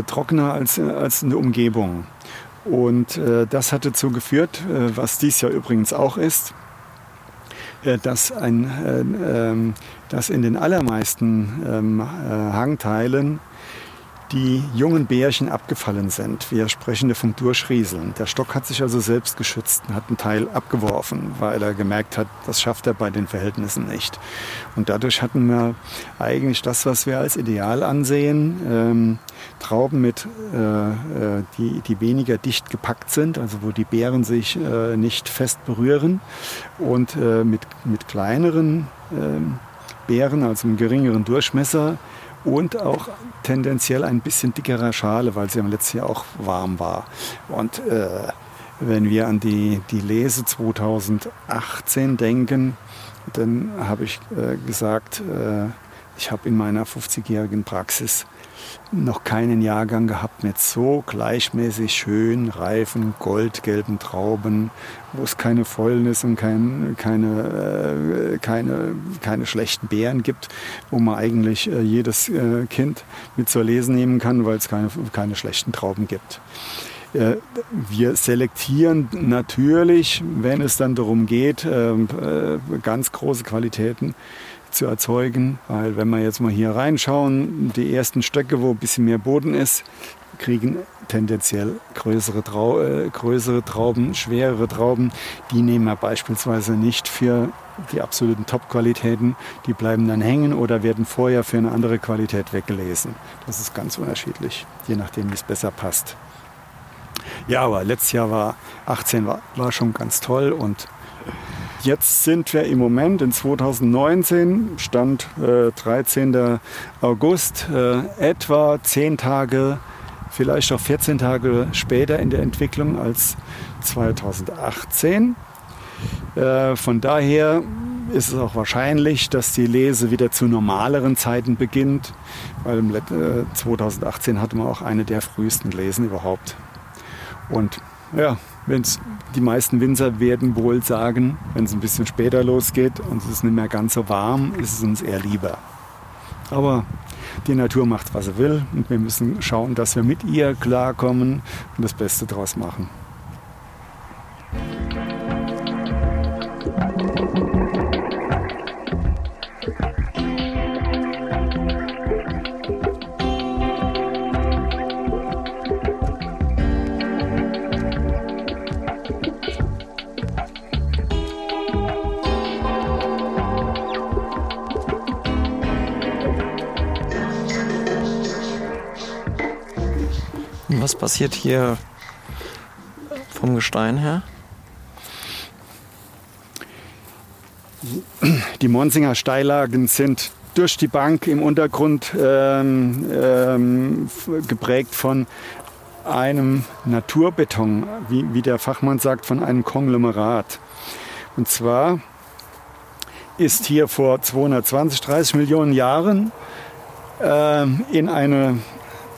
Trockener als, als in der Umgebung. Und das hat dazu geführt, was dies Jahr übrigens auch ist, dass, ein, ähm, dass in den allermeisten ähm, Hangteilen die jungen Bärchen abgefallen sind. Wir sprechen hier vom Durchrieseln. Der Stock hat sich also selbst geschützt und hat einen Teil abgeworfen, weil er gemerkt hat, das schafft er bei den Verhältnissen nicht. Und dadurch hatten wir eigentlich das, was wir als Ideal ansehen. Ähm, Trauben mit, äh, äh die, die weniger dicht gepackt sind, also wo die Beeren sich äh, nicht fest berühren und äh, mit, mit kleineren ähm, Beeren, also einem geringeren Durchmesser, und auch tendenziell ein bisschen dickerer Schale, weil sie am letzten Jahr auch warm war. Und äh, wenn wir an die, die Lese 2018 denken, dann habe ich äh, gesagt, äh, ich habe in meiner 50-jährigen Praxis noch keinen Jahrgang gehabt mit so gleichmäßig schön reifen, goldgelben Trauben, wo es keine Fäulnis und kein, keine, äh, keine, keine schlechten Beeren gibt, wo man eigentlich äh, jedes äh, Kind mit zur Lesen nehmen kann, weil es keine, keine schlechten Trauben gibt. Wir selektieren natürlich, wenn es dann darum geht, ganz große Qualitäten zu erzeugen. Weil wenn wir jetzt mal hier reinschauen, die ersten Stöcke, wo ein bisschen mehr Boden ist, kriegen tendenziell größere, Trau äh, größere Trauben, schwerere Trauben. Die nehmen wir beispielsweise nicht für die absoluten Top-Qualitäten. Die bleiben dann hängen oder werden vorher für eine andere Qualität weggelesen. Das ist ganz unterschiedlich, je nachdem, wie es besser passt. Ja, aber letztes Jahr war 18 war, war schon ganz toll und Jetzt sind wir im Moment in 2019, Stand äh, 13. August, äh, etwa 10 Tage, vielleicht auch 14 Tage später in der Entwicklung als 2018. Äh, von daher ist es auch wahrscheinlich, dass die Lese wieder zu normaleren Zeiten beginnt, weil im, 2018 äh, hatten wir auch eine der frühesten Lesen überhaupt. Und ja, wenn's, die meisten Winzer werden wohl sagen, wenn es ein bisschen später losgeht und es ist nicht mehr ganz so warm, ist es uns eher lieber. Aber die Natur macht, was sie will und wir müssen schauen, dass wir mit ihr klarkommen und das Beste daraus machen. Was passiert hier vom Gestein her? Die Monsinger Steillagen sind durch die Bank im Untergrund ähm, ähm, geprägt von einem Naturbeton, wie, wie der Fachmann sagt, von einem Konglomerat. Und zwar ist hier vor 220, 30 Millionen Jahren äh, in eine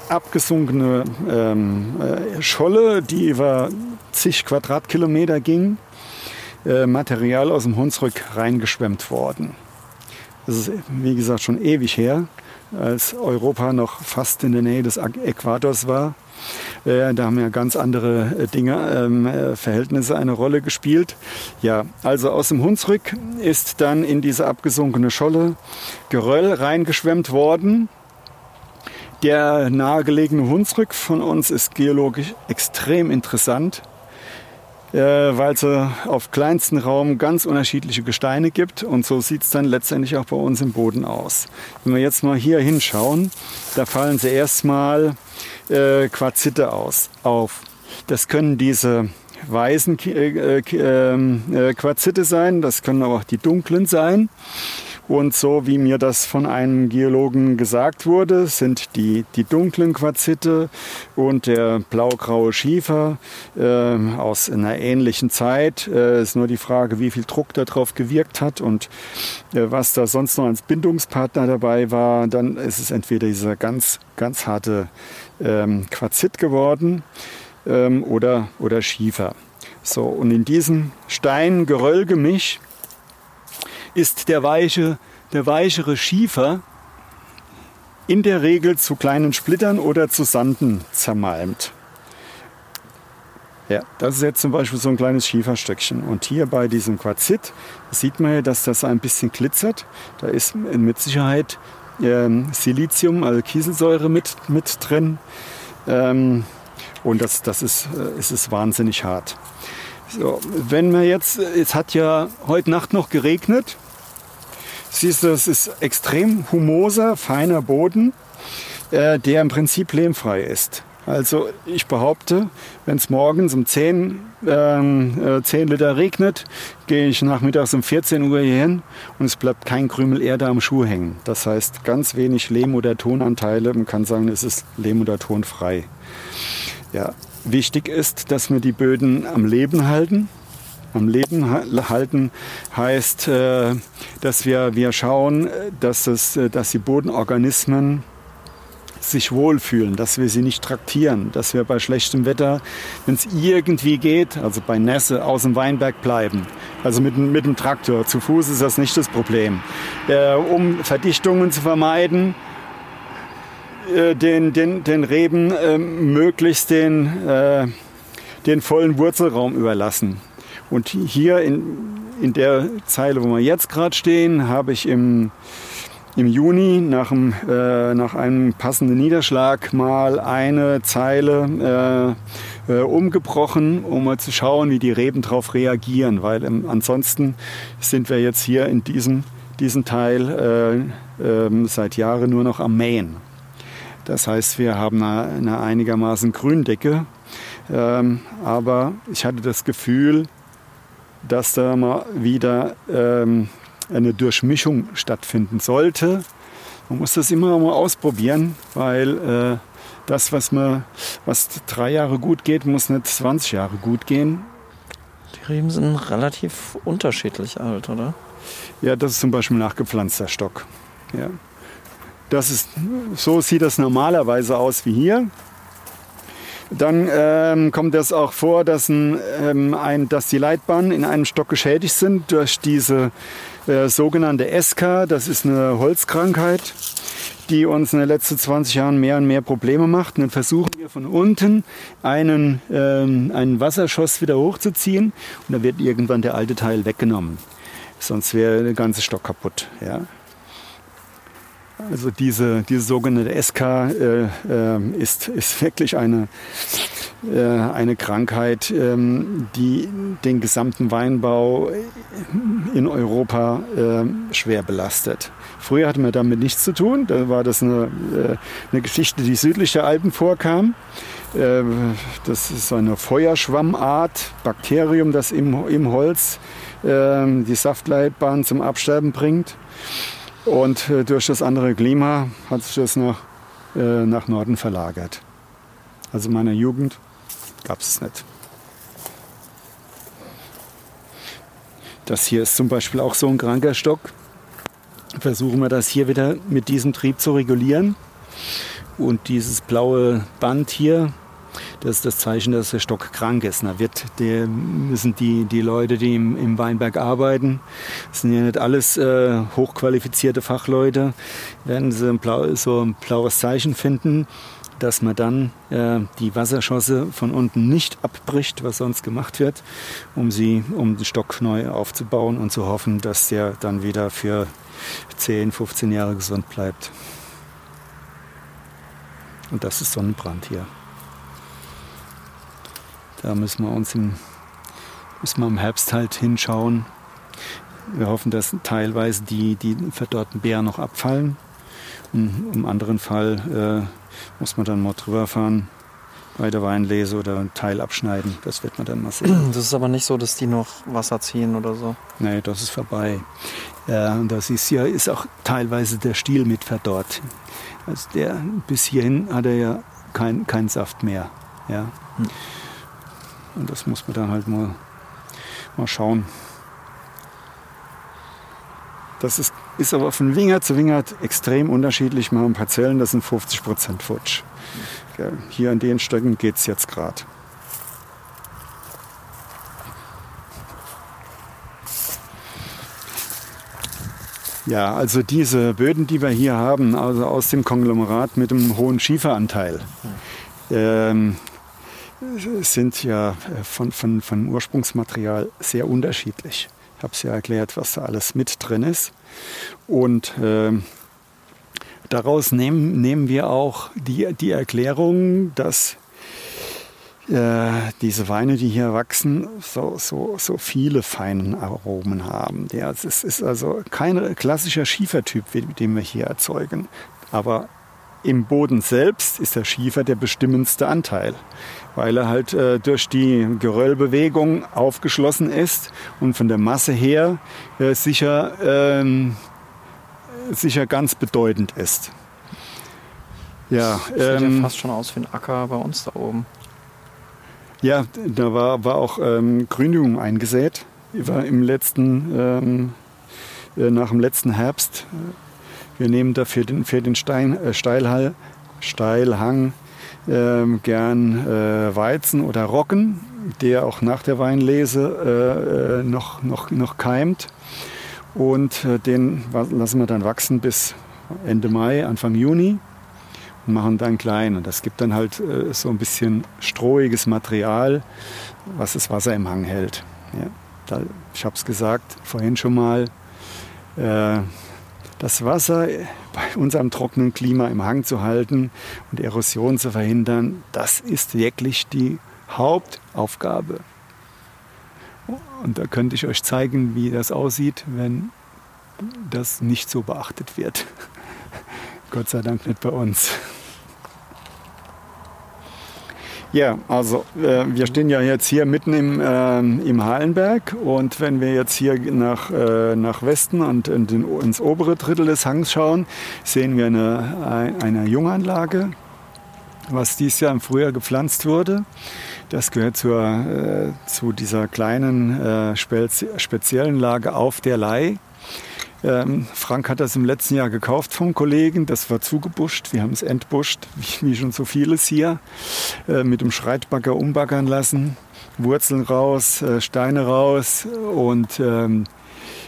abgesunkene ähm, äh, Scholle, die über zig Quadratkilometer ging, äh, Material aus dem Hunsrück reingeschwemmt worden. Das ist, wie gesagt, schon ewig her, als Europa noch fast in der Nähe des Äquators war. Äh, da haben ja ganz andere äh, Dinge, ähm, äh, Verhältnisse eine Rolle gespielt. Ja, also aus dem Hunsrück ist dann in diese abgesunkene Scholle Geröll reingeschwemmt worden. Der nahegelegene Hunsrück von uns ist geologisch extrem interessant äh, weil es äh, auf kleinsten Raum ganz unterschiedliche Gesteine gibt und so sieht es dann letztendlich auch bei uns im Boden aus. Wenn wir jetzt mal hier hinschauen, da fallen sie erstmal äh, Quarzite aus, auf. Das können diese weißen äh, ähm, äh, Quarzite sein, das können aber auch die dunklen sein. Und so wie mir das von einem Geologen gesagt wurde, sind die, die dunklen Quarzite und der blaugraue Schiefer äh, aus einer ähnlichen Zeit. Äh, ist nur die Frage, wie viel Druck darauf gewirkt hat und äh, was da sonst noch als Bindungspartner dabei war. Dann ist es entweder dieser ganz, ganz harte ähm, Quarzit geworden ähm, oder, oder Schiefer. So, und in diesem Stein-Geröll-Gemisch ist der, weiche, der weichere Schiefer in der Regel zu kleinen Splittern oder zu Sanden zermalmt. Ja, das ist jetzt zum Beispiel so ein kleines Schieferstöckchen. Und hier bei diesem Quarzit sieht man ja, dass das ein bisschen glitzert. Da ist mit Sicherheit ähm, Silizium, also Kieselsäure mit, mit drin. Ähm, und das, das ist, äh, ist wahnsinnig hart. So, wenn man jetzt, es hat ja heute Nacht noch geregnet Siehst du, es ist extrem humoser, feiner Boden, äh, der im Prinzip lehmfrei ist. Also ich behaupte, wenn es morgens um 10, ähm, 10 äh, Liter regnet, gehe ich nachmittags um 14 Uhr hier hin und es bleibt kein Krümel Erde am Schuh hängen. Das heißt ganz wenig Lehm- oder Tonanteile. Man kann sagen, es ist Lehm- oder Tonfrei. Ja, wichtig ist, dass wir die Böden am Leben halten am Leben halten heißt, äh, dass wir, wir schauen, dass, es, äh, dass die Bodenorganismen sich wohlfühlen, dass wir sie nicht traktieren, dass wir bei schlechtem Wetter, wenn es irgendwie geht, also bei Nässe, aus dem Weinberg bleiben. Also mit, mit dem Traktor. Zu Fuß ist das nicht das Problem. Äh, um Verdichtungen zu vermeiden, äh, den, den, den Reben äh, möglichst den, äh, den vollen Wurzelraum überlassen. Und hier in, in der Zeile, wo wir jetzt gerade stehen, habe ich im, im Juni nach, dem, äh, nach einem passenden Niederschlag mal eine Zeile äh, äh, umgebrochen, um mal zu schauen, wie die Reben darauf reagieren. Weil ähm, ansonsten sind wir jetzt hier in diesem, diesem Teil äh, ähm, seit Jahren nur noch am Mähen. Das heißt, wir haben eine, eine einigermaßen Gründecke. Ähm, aber ich hatte das Gefühl, dass da mal wieder ähm, eine Durchmischung stattfinden sollte. Man muss das immer mal ausprobieren, weil äh, das, was, man, was drei Jahre gut geht, muss nicht 20 Jahre gut gehen. Die Reben sind relativ unterschiedlich alt, oder? Ja, das ist zum Beispiel ein nachgepflanzter Stock. Ja. Das ist, so sieht das normalerweise aus wie hier. Dann ähm, kommt es auch vor, dass, ein, ähm, ein, dass die Leitbahnen in einem Stock geschädigt sind durch diese äh, sogenannte SK. Das ist eine Holzkrankheit, die uns in den letzten 20 Jahren mehr und mehr Probleme macht. Und dann versuchen wir von unten einen, ähm, einen Wasserschoss wieder hochzuziehen und dann wird irgendwann der alte Teil weggenommen. Sonst wäre der ganze Stock kaputt. Ja? Also diese, diese sogenannte SK äh, äh, ist, ist wirklich eine, äh, eine Krankheit, ähm, die den gesamten Weinbau in Europa äh, schwer belastet. Früher hatte man damit nichts zu tun. Da war das eine, äh, eine Geschichte, die südlich der Alpen vorkam. Das ist eine Feuerschwammart, Bakterium, das im, im Holz die Saftleitbahn zum Absterben bringt. Und äh, durch das andere Klima hat sich das nach, äh, nach Norden verlagert. Also in meiner Jugend gab es es nicht. Das hier ist zum Beispiel auch so ein kranker Stock. Versuchen wir das hier wieder mit diesem Trieb zu regulieren. Und dieses blaue Band hier, das ist das Zeichen, dass der Stock krank ist. Da wird der, müssen die, die Leute, die im, im Weinberg arbeiten, das sind ja nicht alles äh, hochqualifizierte Fachleute, werden sie ein blau, so ein blaues Zeichen finden, dass man dann äh, die Wasserschosse von unten nicht abbricht, was sonst gemacht wird, um sie, um den Stock neu aufzubauen und zu hoffen, dass der dann wieder für 10, 15 Jahre gesund bleibt. Und das ist Sonnenbrand hier. Da müssen wir uns im, müssen wir im Herbst halt hinschauen. Wir hoffen, dass teilweise die, die verdorrten Beeren noch abfallen. Und Im anderen Fall äh, muss man dann mal drüber fahren bei der Weinlese oder einen Teil abschneiden. Das wird man dann mal sehen. Das ist aber nicht so, dass die noch Wasser ziehen oder so. Nee, das ist vorbei. Und das ist ja ist auch teilweise der Stiel mit verdorrt. Also der bis hierhin hat er ja keinen kein Saft mehr. Ja. Hm. Und das muss man dann halt mal, mal schauen. Das ist, ist aber von Wingert zu Wingert extrem unterschiedlich. Wir haben Parzellen, das sind 50 Prozent futsch. Ja, hier an den Stöcken geht es jetzt gerade. Ja, also diese Böden, die wir hier haben, also aus dem Konglomerat mit einem hohen Schieferanteil, ähm, sind ja von, von, von Ursprungsmaterial sehr unterschiedlich. Ich habe es ja erklärt, was da alles mit drin ist. Und ähm, daraus nehmen, nehmen wir auch die, die Erklärung, dass äh, diese Weine, die hier wachsen, so, so, so viele feine Aromen haben. Ja, es ist also kein klassischer Schiefertyp, den wir hier erzeugen. Aber im Boden selbst ist der Schiefer der bestimmendste Anteil, weil er halt äh, durch die Geröllbewegung aufgeschlossen ist und von der Masse her äh, sicher, ähm, sicher ganz bedeutend ist. Ja, Sieht ähm, ja fast schon aus wie ein Acker bei uns da oben. Ja, da war, war auch ähm, Gründung eingesät. War im letzten, ähm, äh, nach dem letzten Herbst. Wir nehmen dafür den, für den Stein, äh, Steilhall, Steilhang ähm, gern äh, Weizen oder Roggen, der auch nach der Weinlese äh, äh noch, noch, noch keimt. Und äh, den lassen wir dann wachsen bis Ende Mai, Anfang Juni und machen dann klein. Und das gibt dann halt äh, so ein bisschen strohiges Material, was das Wasser im Hang hält. Ja, da, ich habe es gesagt vorhin schon mal. Das Wasser bei unserem trockenen Klima im Hang zu halten und Erosion zu verhindern, das ist wirklich die Hauptaufgabe. Und da könnte ich euch zeigen, wie das aussieht, wenn das nicht so beachtet wird. Gott sei Dank nicht bei uns. Ja, also äh, wir stehen ja jetzt hier mitten im, äh, im Hallenberg und wenn wir jetzt hier nach, äh, nach Westen und in den, ins obere Drittel des Hangs schauen, sehen wir eine, eine Junganlage, was dieses Jahr im Frühjahr gepflanzt wurde. Das gehört zur, äh, zu dieser kleinen äh, speziellen Lage auf der Leih. Ähm, Frank hat das im letzten Jahr gekauft vom Kollegen. Das war zugebuscht. Wir haben es entbuscht, wie, schon so vieles hier. Äh, mit dem Schreitbagger umbaggern lassen. Wurzeln raus, äh, Steine raus. Und ähm,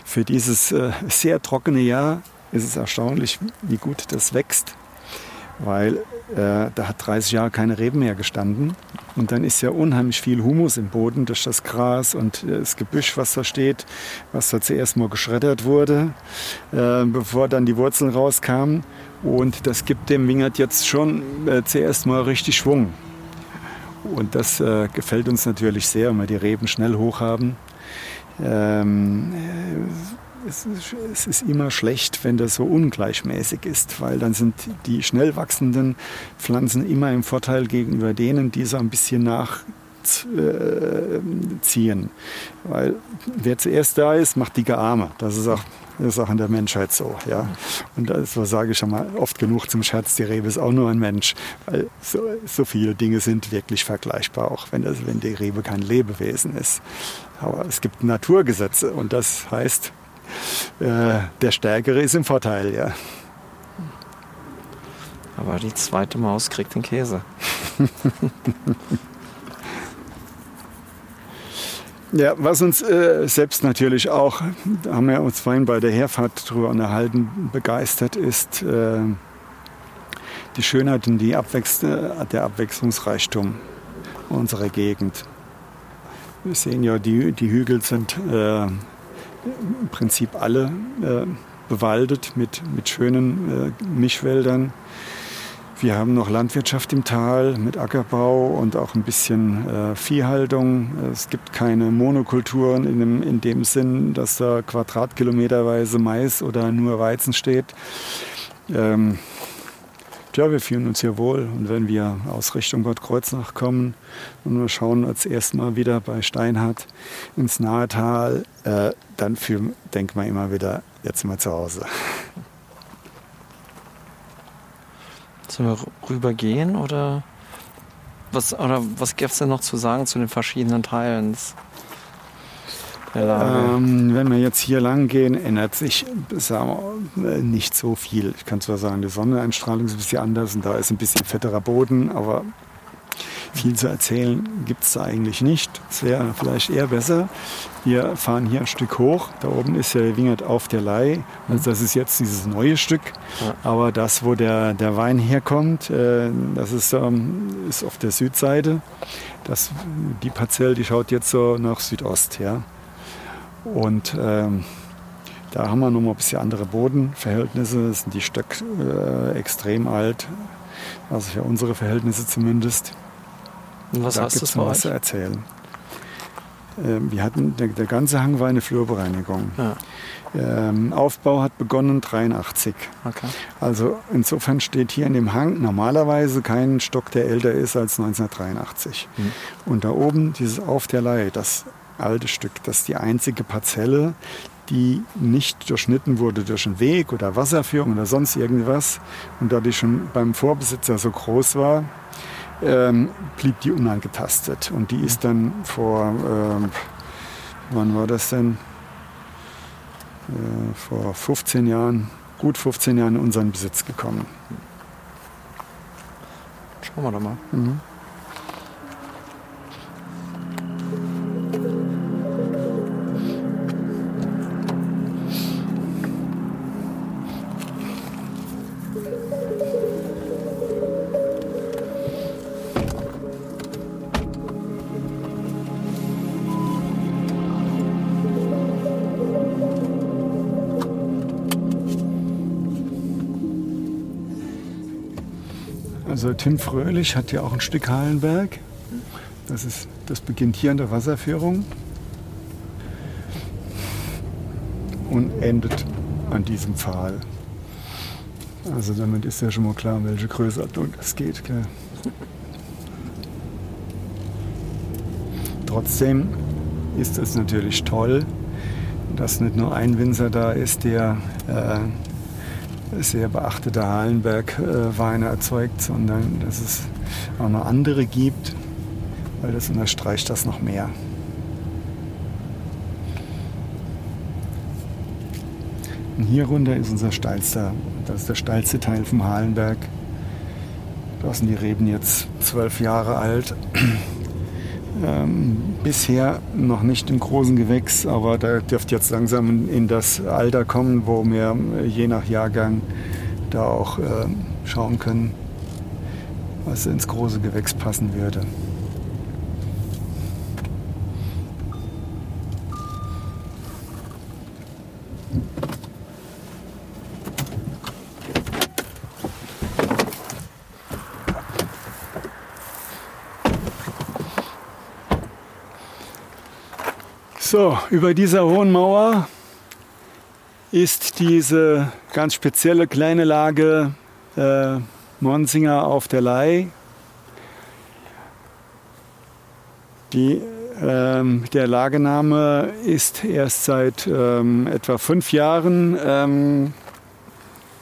für dieses äh, sehr trockene Jahr ist es erstaunlich, wie gut das wächst weil äh, da hat 30 Jahre keine Reben mehr gestanden. Und dann ist ja unheimlich viel Humus im Boden durch das Gras und äh, das Gebüsch, was da steht, was da zuerst mal geschreddert wurde, äh, bevor dann die Wurzeln rauskamen. Und das gibt dem Wingert jetzt schon äh, zuerst mal richtig Schwung. Und das äh, gefällt uns natürlich sehr, wenn wir die Reben schnell hoch haben. Ähm, es, es ist immer schlecht, wenn das so ungleichmäßig ist, weil dann sind die schnell wachsenden Pflanzen immer im Vorteil gegenüber denen, die so ein bisschen äh, ziehen. Weil wer zuerst da ist, macht dicke Arme. Das ist auch, das ist auch in der Menschheit so. Ja? Und das sage ich schon mal oft genug zum Scherz, die Rebe ist auch nur ein Mensch. Weil so, so viele Dinge sind wirklich vergleichbar, auch wenn, das, wenn die Rebe kein Lebewesen ist. Aber es gibt Naturgesetze und das heißt, äh, der Stärkere ist im Vorteil. Ja. Aber die zweite Maus kriegt den Käse. Ja, was uns äh, selbst natürlich auch, da haben wir uns vorhin bei der Herfahrt drüber unterhalten, begeistert, ist äh, die Schönheit und die Abwechs äh, der Abwechslungsreichtum unserer Gegend. Wir sehen ja, die, die Hügel sind äh, im Prinzip alle äh, bewaldet mit, mit schönen äh, Mischwäldern. Wir haben noch Landwirtschaft im Tal mit Ackerbau und auch ein bisschen äh, Viehhaltung. Es gibt keine Monokulturen in dem, in dem Sinn, dass da quadratkilometerweise Mais oder nur Weizen steht. Ähm, ja, wir fühlen uns hier wohl. Und wenn wir aus Richtung Bad Kreuznach kommen und wir schauen als erstmal wieder bei Steinhardt ins Nahetal, äh, dann denken wir immer wieder, jetzt sind wir zu Hause. Sollen wir rübergehen oder was, oder was gibt es denn noch zu sagen zu den verschiedenen Teilen? Ähm, wenn wir jetzt hier lang gehen, ändert sich wir, nicht so viel. Ich kann zwar sagen, die Sonneneinstrahlung ist ein bisschen anders und da ist ein bisschen fetterer Boden, aber viel zu erzählen gibt es da eigentlich nicht. Es wäre vielleicht eher besser. Wir fahren hier ein Stück hoch. Da oben ist ja der Wingert auf der Leih. Also das ist jetzt dieses neue Stück. Aber das, wo der, der Wein herkommt, äh, das ist, ähm, ist auf der Südseite. Das, die Parzelle, die schaut jetzt so nach Südost. Ja. Und ähm, da haben wir nochmal ein bisschen andere Bodenverhältnisse. Das sind die Stöcke äh, extrem alt. Also für unsere Verhältnisse zumindest. Und was da heißt das noch was zu erzählen. Ähm, wir hatten, der, der, ganze Hang war eine Flurbereinigung. Ja. Ähm, Aufbau hat begonnen 83. Okay. Also insofern steht hier in dem Hang normalerweise kein Stock, der älter ist als 1983. Mhm. Und da oben dieses Auf der Leih, das alte Stück, das ist die einzige Parzelle, die nicht durchschnitten wurde durch einen Weg oder Wasserführung oder sonst irgendwas. Und da die schon beim Vorbesitzer so groß war, ähm, blieb die unangetastet. Und die ist dann vor, ähm, wann war das denn? Äh, vor 15 Jahren, gut 15 Jahren in unseren Besitz gekommen. Schauen wir doch mal. Mhm. Also Tim Fröhlich hat ja auch ein Stück Hallenberg. Das, ist, das beginnt hier an der Wasserführung und endet an diesem Pfahl. Also damit ist ja schon mal klar, welche Größenordnung das geht. Gell? Trotzdem ist es natürlich toll, dass nicht nur ein Winzer da ist, der äh, sehr beachtete Hallenberg-Weine erzeugt, sondern dass es auch noch andere gibt, weil das unterstreicht das noch mehr. Und hier runter ist unser steilster, das ist der steilste Teil vom Halenberg. Da sind die Reben jetzt zwölf Jahre alt ähm, bisher noch nicht im großen Gewächs, aber da dürfte jetzt langsam in das Alter kommen, wo wir je nach Jahrgang da auch äh, schauen können, was ins große Gewächs passen würde. So, über dieser hohen Mauer ist diese ganz spezielle kleine Lage äh, Monsinger auf der Leih. Die, ähm, der Lagename ist erst seit ähm, etwa fünf Jahren ähm,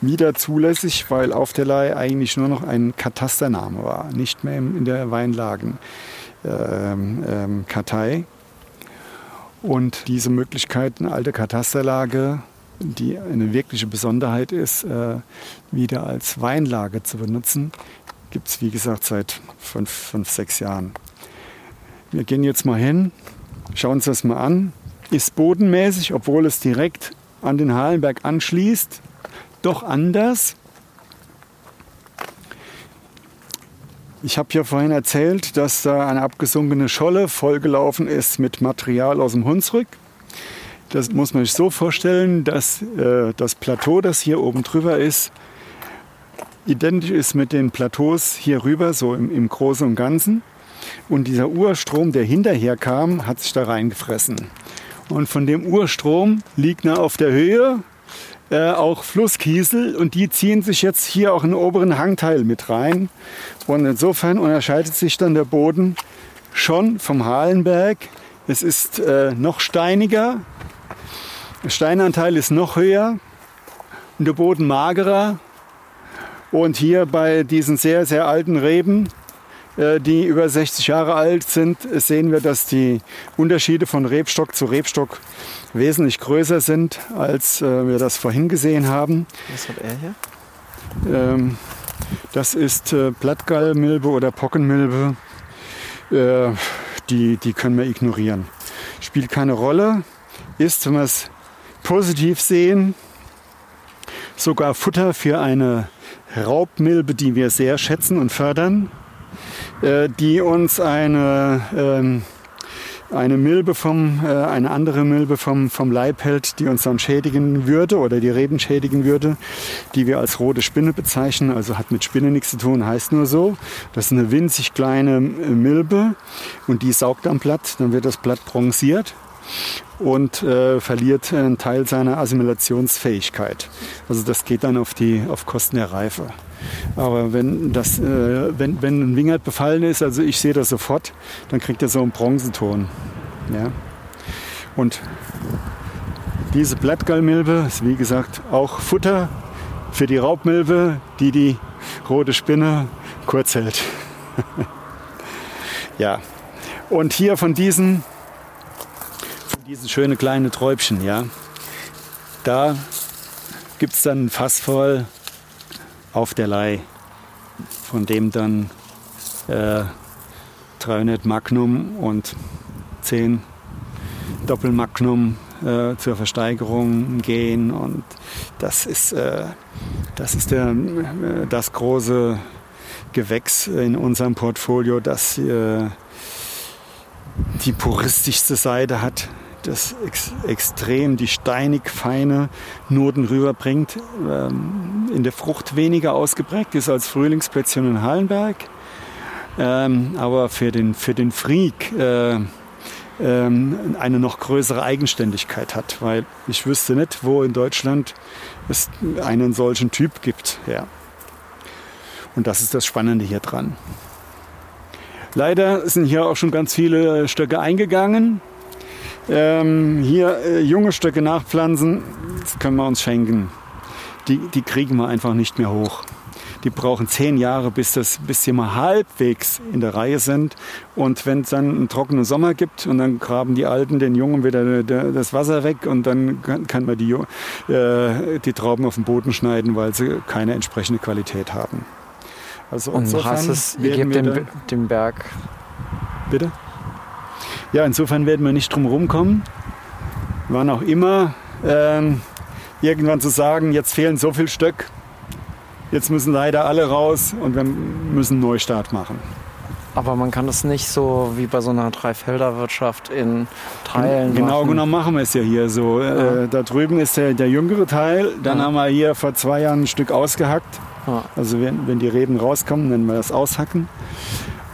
wieder zulässig, weil auf der Leih eigentlich nur noch ein Katastername war, nicht mehr in der Weinlagenkartei. Ähm, ähm, Und diese Möglichkeit, eine alte Katasterlage, die eine wirkliche Besonderheit ist, äh, wieder als Weinlage zu benutzen, gibt es wie gesagt seit fünf, fünf, sechs Jahren. Wir gehen jetzt mal hin, schauen uns das mal an. Ist bodenmäßig, obwohl es direkt an den Halenberg anschließt, doch anders. Ich habe ja vorhin erzählt, dass da eine abgesunkene Scholle vollgelaufen ist mit Material aus dem Hunsrück. Das muss man sich so vorstellen, dass äh, das Plateau, das hier oben drüber ist, identisch ist mit den Plateaus hier rüber, so im, im Großen und Ganzen. Und dieser Urstrom, der hinterher kam, hat sich da reingefressen. Und von dem Urstrom liegt er auf der Höhe äh, auch Flusskiesel und die ziehen sich jetzt hier auch in den oberen Hangteil mit rein. Und insofern unterscheidet sich dann der Boden schon vom Halenberg. Es ist äh, noch steiniger, der Steinanteil ist noch höher und der Boden magerer. Und hier bei diesen sehr, sehr alten Reben äh, die über 60 Jahre alt sind, sehen wir, dass die Unterschiede von Rebstock zu Rebstock wesentlich größer sind, als äh, wir das vorhin gesehen haben. Was hat er hier? Ähm, das ist äh, Blattgallmilbe oder Pockenmilbe. die, die können wir ignorieren. Spielt keine Rolle. Ist, wenn wir es positiv sehen, sogar Futter für eine Raubmilbe, die wir sehr schätzen und fördern. Äh, die uns eine, ähm, eine Milbe vom, äh, eine andere Milbe vom, vom Leib hält, die uns dann schädigen würde oder die Reben schädigen würde, die wir als rote Spinne bezeichnen. Also hat mit Spinne nichts zu tun, heißt nur so. Das ist eine winzig kleine Milbe und die saugt am Blatt, dann wird das Blatt bronziert und äh, verliert einen Teil seiner Assimilationsfähigkeit. Also das geht dann auf, die, auf Kosten der Reife. Aber wenn, das, äh, wenn, wenn ein Wingert befallen ist, also ich sehe das sofort, dann kriegt er so einen Bronzenton. Ja? Und diese Blattgallmilbe ist wie gesagt auch Futter für die Raubmilbe, die die rote Spinne kurz hält. ja, und hier von diesen, von diesen schönen kleinen Träubchen, ja, da gibt es dann ein Fass voll auf der Leih, von dem dann äh, 300 Magnum und 10 Doppelmagnum äh, zur Versteigerung gehen. Und das ist, äh, das, ist der, äh, das große Gewächs in unserem Portfolio, das äh, die puristischste Seite hat das ex extrem die steinig feine Noten rüberbringt. Ähm, in der Frucht weniger ausgeprägt ist als Frühlingsplätzchen in Hallenberg. Ähm, aber für den, für den Freak äh, ähm, eine noch größere Eigenständigkeit hat, weil ich wüsste nicht, wo in Deutschland es einen solchen Typ gibt. Ja. Und das ist das Spannende hier dran. Leider sind hier auch schon ganz viele Stöcke eingegangen. Ähm, hier äh, junge Stöcke nachpflanzen, das können wir uns schenken. Die, die kriegen wir einfach nicht mehr hoch. Die brauchen zehn Jahre, bis, das, bis sie mal halbwegs in der Reihe sind. Und wenn es dann einen trockenen Sommer gibt und dann graben die Alten den Jungen wieder das Wasser weg und dann kann man die, äh, die Trauben auf den Boden schneiden, weil sie keine entsprechende Qualität haben. Also und heißt es, ihr gebt dem, dem Berg. Bitte? Ja, insofern werden wir nicht drum rumkommen, wann auch immer, ähm, irgendwann zu sagen, jetzt fehlen so viel Stück, jetzt müssen leider alle raus und wir müssen einen Neustart machen. Aber man kann das nicht so wie bei so einer Dreifelderwirtschaft in Teilen Genau machen. genommen machen wir es ja hier so. Ja. Äh, da drüben ist der, der jüngere Teil. Dann ja. haben wir hier vor zwei Jahren ein Stück ausgehackt. Ja. Also wenn, wenn die Reben rauskommen, nennen wir das Aushacken.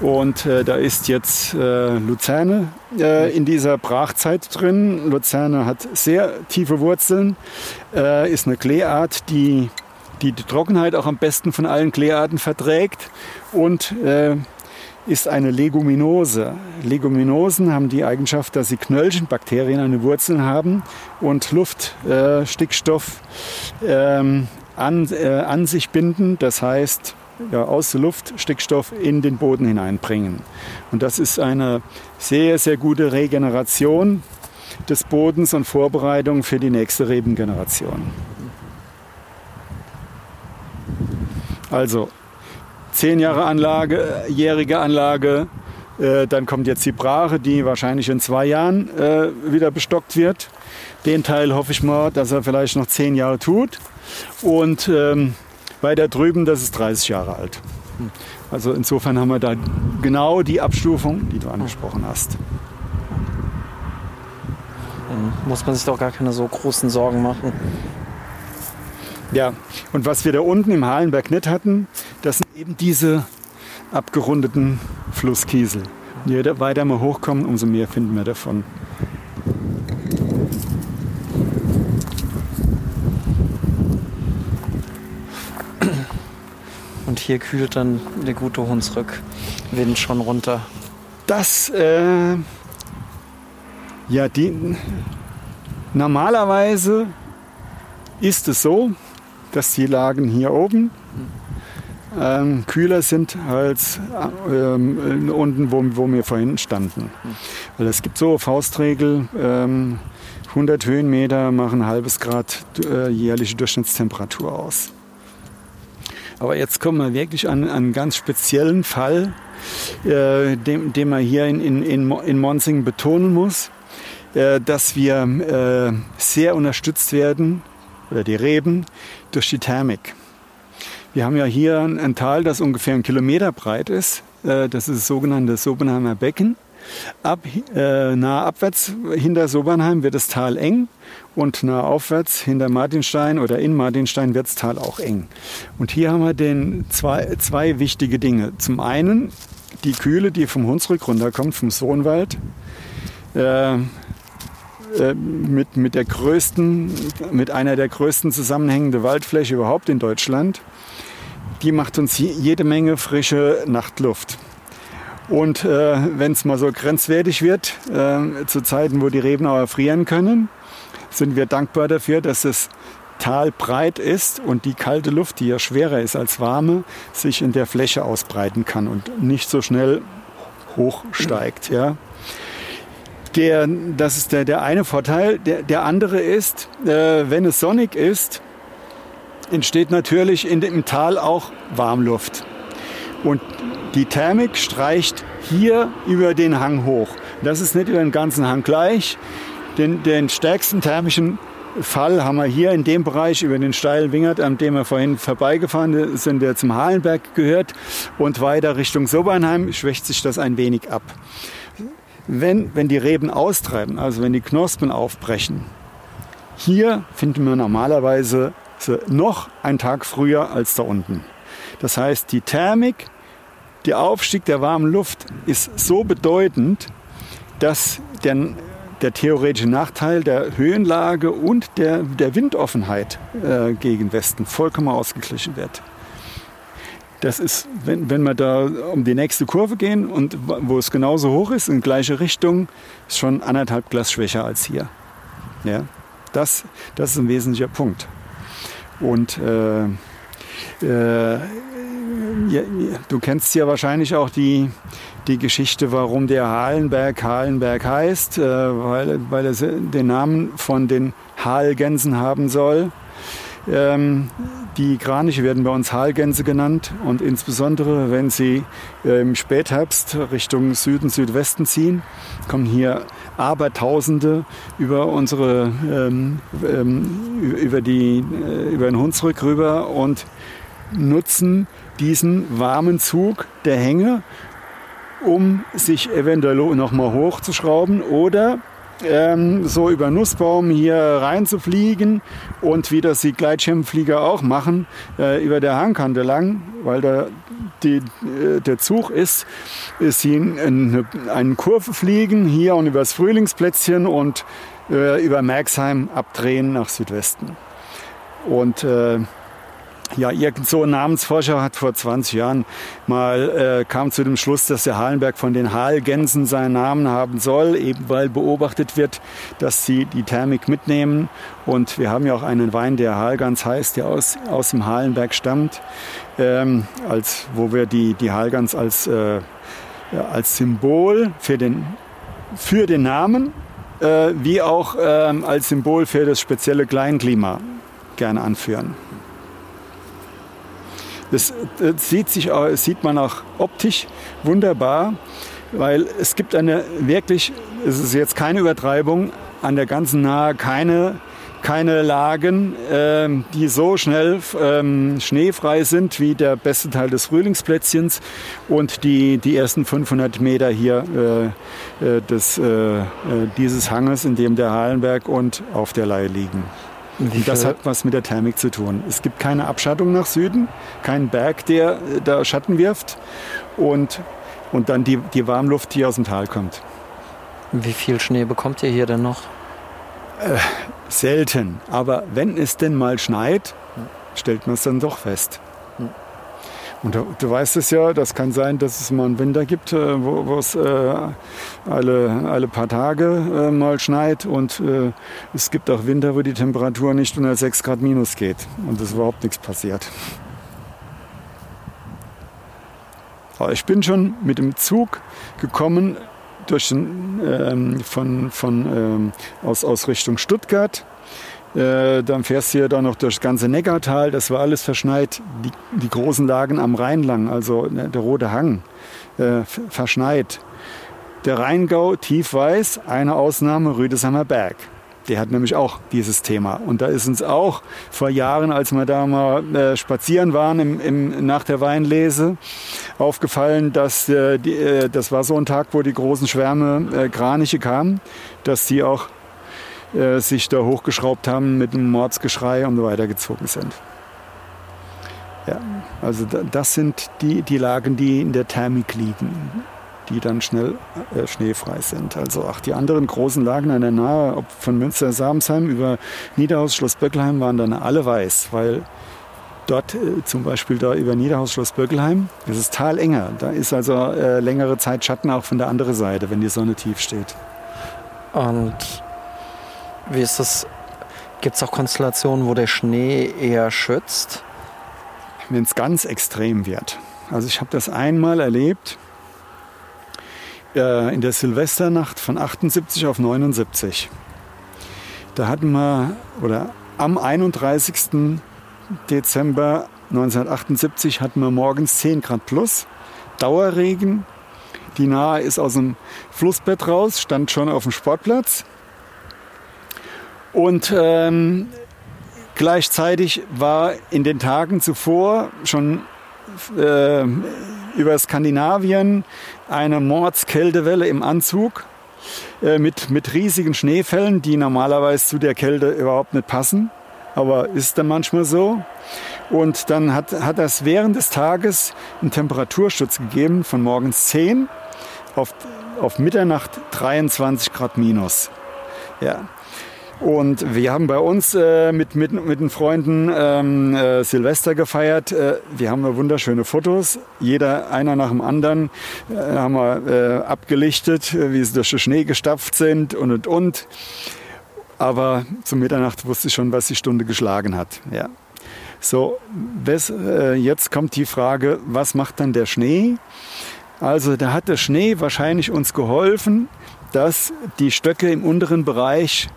Und äh, da ist jetzt äh, Luzerne äh, in dieser Brachzeit drin. Luzerne hat sehr tiefe Wurzeln, äh, ist eine Kleeart, die, die, die Trockenheit auch am besten von allen Kleearten verträgt und äh, ist eine Leguminose. Leguminosen haben die Eigenschaft, dass sie Knöllchenbakterien an den Wurzeln haben und Luft, äh, ähm, an, an sich binden. Das heißt, ja, aus der Luft Stickstoff in den Boden hineinbringen. Und das ist eine sehr, sehr gute Regeneration des Bodens und Vorbereitung für die nächste Rebengeneration. Also zehn Jahre Anlage, jährige Anlage, äh, dann kommt jetzt die Brache, die wahrscheinlich in zwei Jahren äh, wieder bestockt wird. Den Teil hoffe ich mal, dass er vielleicht noch zehn Jahre tut. Und ähm, weiter drüben, das ist 30 Jahre alt. Also insofern haben wir da genau die Abstufung, die du angesprochen hast. Dann muss man sich doch gar keine so großen Sorgen machen. Ja, und was wir da unten im Halenberg nicht hatten, das sind eben diese abgerundeten Flusskiesel. Je weiter wir hochkommen, umso mehr finden wir davon. Hier kühlt dann der gute Hunsrückwind schon runter. Das, äh, ja, die, normalerweise ist es so, dass die Lagen hier oben ähm, kühler sind als ähm, unten, wo, wo wir vorhin standen. Weil es gibt so Faustregel, ähm, 100 Höhenmeter machen ein halbes Grad äh, jährliche Durchschnittstemperatur aus. Aber jetzt kommen wir wirklich an, an einen ganz speziellen Fall, äh, den, den man hier in, in, in Monsing betonen muss, äh, dass wir äh, sehr unterstützt werden, oder die Reben, durch die Thermik. Wir haben ja hier ein, ein Tal, das ungefähr einen Kilometer breit ist. Äh, das ist das sogenannte Sobenheimer Becken. Ab, äh, nah abwärts hinter Sobernheim wird das Tal eng und nah aufwärts hinter Martinstein oder in Martinstein wird das Tal auch eng. Und hier haben wir den zwei, zwei wichtige Dinge. Zum einen die Kühle, die vom Hunsrück runterkommt, vom Sohnwald. Äh, äh, mit, mit, der größten, mit einer der größten zusammenhängenden Waldfläche überhaupt in Deutschland. Die macht uns jede Menge frische Nachtluft. Und äh, wenn es mal so grenzwertig wird, äh, zu Zeiten, wo die Reben auch erfrieren können, sind wir dankbar dafür, dass das Tal breit ist und die kalte Luft, die ja schwerer ist als warme, sich in der Fläche ausbreiten kann und nicht so schnell hochsteigt. Ja. Der, das ist der, der eine Vorteil. Der, der andere ist, äh, wenn es sonnig ist, entsteht natürlich in dem Tal auch Warmluft. Und die Thermik streicht hier über den Hang hoch. Das ist nicht über den ganzen Hang gleich. Den, den stärksten thermischen Fall haben wir hier in dem Bereich über den steilen Wingert, an dem wir vorhin vorbeigefahren sind, der zum Halenberg gehört. Und weiter Richtung Sobernheim schwächt sich das ein wenig ab. Wenn, wenn die Reben austreiben, also wenn die Knospen aufbrechen, hier finden wir normalerweise noch einen Tag früher als da unten. Das heißt, die Thermik, der Aufstieg der warmen Luft ist so bedeutend, dass der, der theoretische Nachteil der Höhenlage und der, der Windoffenheit äh, gegen Westen vollkommen ausgeglichen wird. Das ist, wenn, wenn wir da um die nächste Kurve gehen und wo es genauso hoch ist, in gleiche Richtung, ist schon anderthalb Glas schwächer als hier. Ja, das, das ist ein wesentlicher Punkt. Und äh, äh, du kennst ja wahrscheinlich auch die, die Geschichte, warum der Halenberg Halenberg heißt, äh, weil, weil er den Namen von den Halgänsen haben soll. Ähm, die Kraniche werden bei uns Halgänse genannt und insbesondere wenn sie äh, im Spätherbst Richtung Süden, Südwesten ziehen, kommen hier Abertausende über unsere ähm, ähm, über die äh, über den Hunsrück rüber und nutzen diesen warmen Zug der Hänge, um sich eventuell noch mal hochzuschrauben oder ähm, so über Nussbaum hier reinzufliegen und wie das die Gleitschirmflieger auch machen, äh, über der Hangkante lang, weil da die, äh, der Zug ist, ist sie in eine Kurve fliegen, hier und übers Frühlingsplätzchen und äh, über Merxheim abdrehen nach Südwesten. Und äh, ja, irgend so ein Namensforscher hat vor 20 Jahren mal äh, kam zu dem Schluss, dass der Halenberg von den Halgänsen seinen Namen haben soll, eben weil beobachtet wird, dass sie die Thermik mitnehmen. Und wir haben ja auch einen Wein, der Halgans heißt, der aus, aus dem Halenberg stammt, ähm, als, wo wir die, die Halgans als, äh, als Symbol für den, für den Namen äh, wie auch ähm, als Symbol für das spezielle Kleinklima gerne anführen. Das, das sieht, sich, sieht man auch optisch wunderbar, weil es gibt eine wirklich, es ist jetzt keine Übertreibung, an der ganzen Nahe keine, keine Lagen, äh, die so schnell ähm, schneefrei sind wie der beste Teil des Frühlingsplätzchens und die, die ersten 500 Meter hier äh, äh des, äh, äh, dieses Hanges, in dem der Hallenberg und auf der Leihe liegen. Und das hat was mit der Thermik zu tun. Es gibt keine Abschattung nach Süden, keinen Berg, der da Schatten wirft und, und dann die, die Warmluft, die aus dem Tal kommt. Wie viel Schnee bekommt ihr hier denn noch? Äh, selten. Aber wenn es denn mal schneit, stellt man es dann doch fest. Und du, du, weißt es ja, das kann sein, dass es mal einen Winter gibt, äh, wo, es äh, alle, alle paar Tage äh, mal schneit. Und äh, es gibt auch Winter, wo die Temperatur nicht unter 6 Grad minus geht und es überhaupt nichts passiert. Aber ich bin schon mit dem Zug gekommen durch den, ähm, von, von, ähm, aus, aus Richtung Stuttgart äh, dann fährst du ja da noch das ganze Neckartal. Das war alles verschneit. Die, die großen Lagen am Rhein lang, also ne, der Rote Hang, äh, verschneit. Der Rheingau tiefweiß, eine Ausnahme Rüdesheimer Berg. Der hat nämlich auch dieses Thema. Und da ist uns auch vor Jahren, als wir da mal äh, spazieren waren im, im, nach der Weinlese, aufgefallen, dass äh, die, äh, das war so ein Tag, wo die großen Schwärme äh, Kraniche kamen, dass die auch äh, sich da hochgeschraubt haben mit einem Mordsgeschrei und so weiter gezogen sind. Ja, also das sind die, die Lagen, die in der Thermik liegen, die dann schnell äh, schneefrei sind. Also auch die anderen großen Lagen an der Nahe, ob von Münster, Samsheim über Niederhaus, Schloss Böckelheim, waren dann alle weiß, weil dort äh, zum Beispiel da über Niederhaus, Schloss Böckelheim, das ist talenger. Da ist also äh, längere Zeit Schatten auch von der anderen Seite, wenn die Sonne tief steht. Und wie ist das? Gibt es auch Konstellationen, wo der Schnee eher schützt? Wenn es ganz extrem wird. Also ich habe das einmal erlebt äh, in der Silvesternacht von 78 auf 79. Da hatten wir, oder am 31. Dezember 1978 hatten wir morgens 10 Grad plus, Dauerregen. Die Nahe ist aus dem Flussbett raus, stand schon auf dem Sportplatz. Und ähm, gleichzeitig war in den Tagen zuvor schon äh, über Skandinavien eine Mordskältewelle im Anzug äh, mit, mit riesigen Schneefällen, die normalerweise zu der Kälte überhaupt nicht passen. Aber ist dann manchmal so. Und dann hat, hat das während des Tages einen Temperaturschutz gegeben von morgens 10 auf, auf Mitternacht 23 Grad minus. Ja. Und wir haben bei uns äh, mit, mit, mit den Freunden ähm, äh, Silvester gefeiert. Äh, wir haben wunderschöne Fotos. Jeder, einer nach dem anderen, äh, haben wir äh, abgelichtet, äh, wie sie durch den Schnee gestapft sind und und und. Aber zum Mitternacht wusste ich schon, was die Stunde geschlagen hat. Ja. So, was, jetzt kommt die Frage, was macht dann der Schnee? Also da hat der Schnee wahrscheinlich uns geholfen, dass die Stöcke im unteren Bereich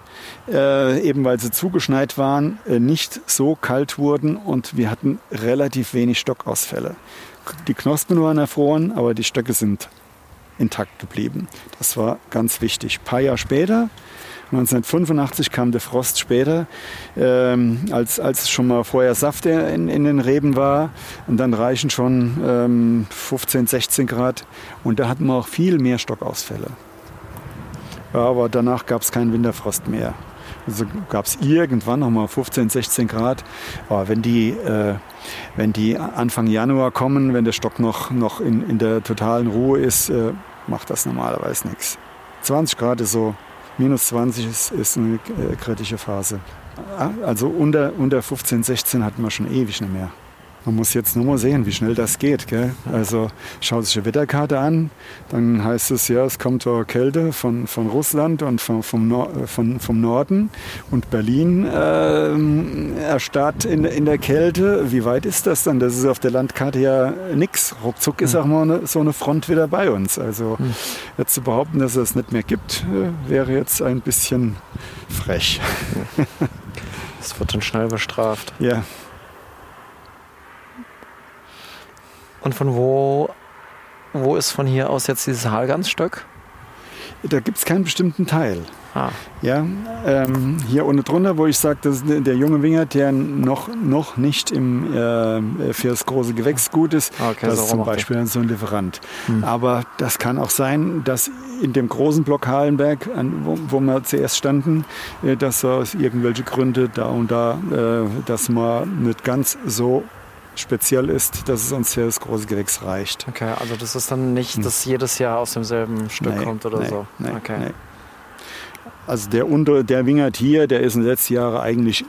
äh, eben weil sie zugeschneit waren, äh, nicht so kalt wurden und wir hatten relativ wenig Stockausfälle. Die Knospen waren erfroren, aber die Stöcke sind intakt geblieben. Das war ganz wichtig. Ein paar Jahre später, 1985 kam der Frost später, ähm, als, als schon mal vorher Saft in, in den Reben war. Und dann reichen schon ähm, 15, 16 Grad. Und da hatten wir auch viel mehr Stockausfälle. Aber danach gab es keinen Winterfrost mehr. Also gab es irgendwann noch mal 15, 16 Grad. Aber wenn die, äh, wenn die Anfang Januar kommen, wenn der Stock noch, noch in, in der totalen Ruhe ist, äh, macht das normalerweise nichts. 20 Grad ist so, minus 20 ist, ist eine äh, kritische Phase. Also unter, unter 15, 16 hatten wir schon ewig nicht mehr. Man muss jetzt nur mal sehen, wie schnell das geht. Gell? Also schaut sich die Wetterkarte an, dann heißt es ja, es kommt Kälte von, von Russland und vom, vom, Nor von, vom Norden und Berlin äh, erstarrt in, in der Kälte. Wie weit ist das dann? Das ist auf der Landkarte ja nichts. Ruckzuck ist auch mal eine, so eine Front wieder bei uns. Also jetzt zu behaupten, dass es das nicht mehr gibt, äh, wäre jetzt ein bisschen frech. Das wird dann schnell bestraft. Ja. Und von wo, wo ist von hier aus jetzt dieses Halgansstück? Da gibt es keinen bestimmten Teil. Ah, Ja, ähm, hier unten drunter, wo ich sage, das ist der junge Wingert, der noch, noch nicht im, äh, für das große Gewächs gut ist. Okay, das so ist zum Beispiel so ein Lieferant. Hm. Aber das kann auch sein, dass in dem großen Block Halenberg, an, wo, wo wir zuerst standen, äh, dass aus irgendwelche Gründe da und da, äh, dass man nicht ganz so speziell ist, dass es uns für das große Gewächs reicht. okay. Also das ist dann nicht, dass jedes Jahr aus demselben Stück Hm. Nee, kommt oder nee, so. nee, okay. nee. Also der, unter, der Wingert hier, der ist in den letzten Jahren eigentlich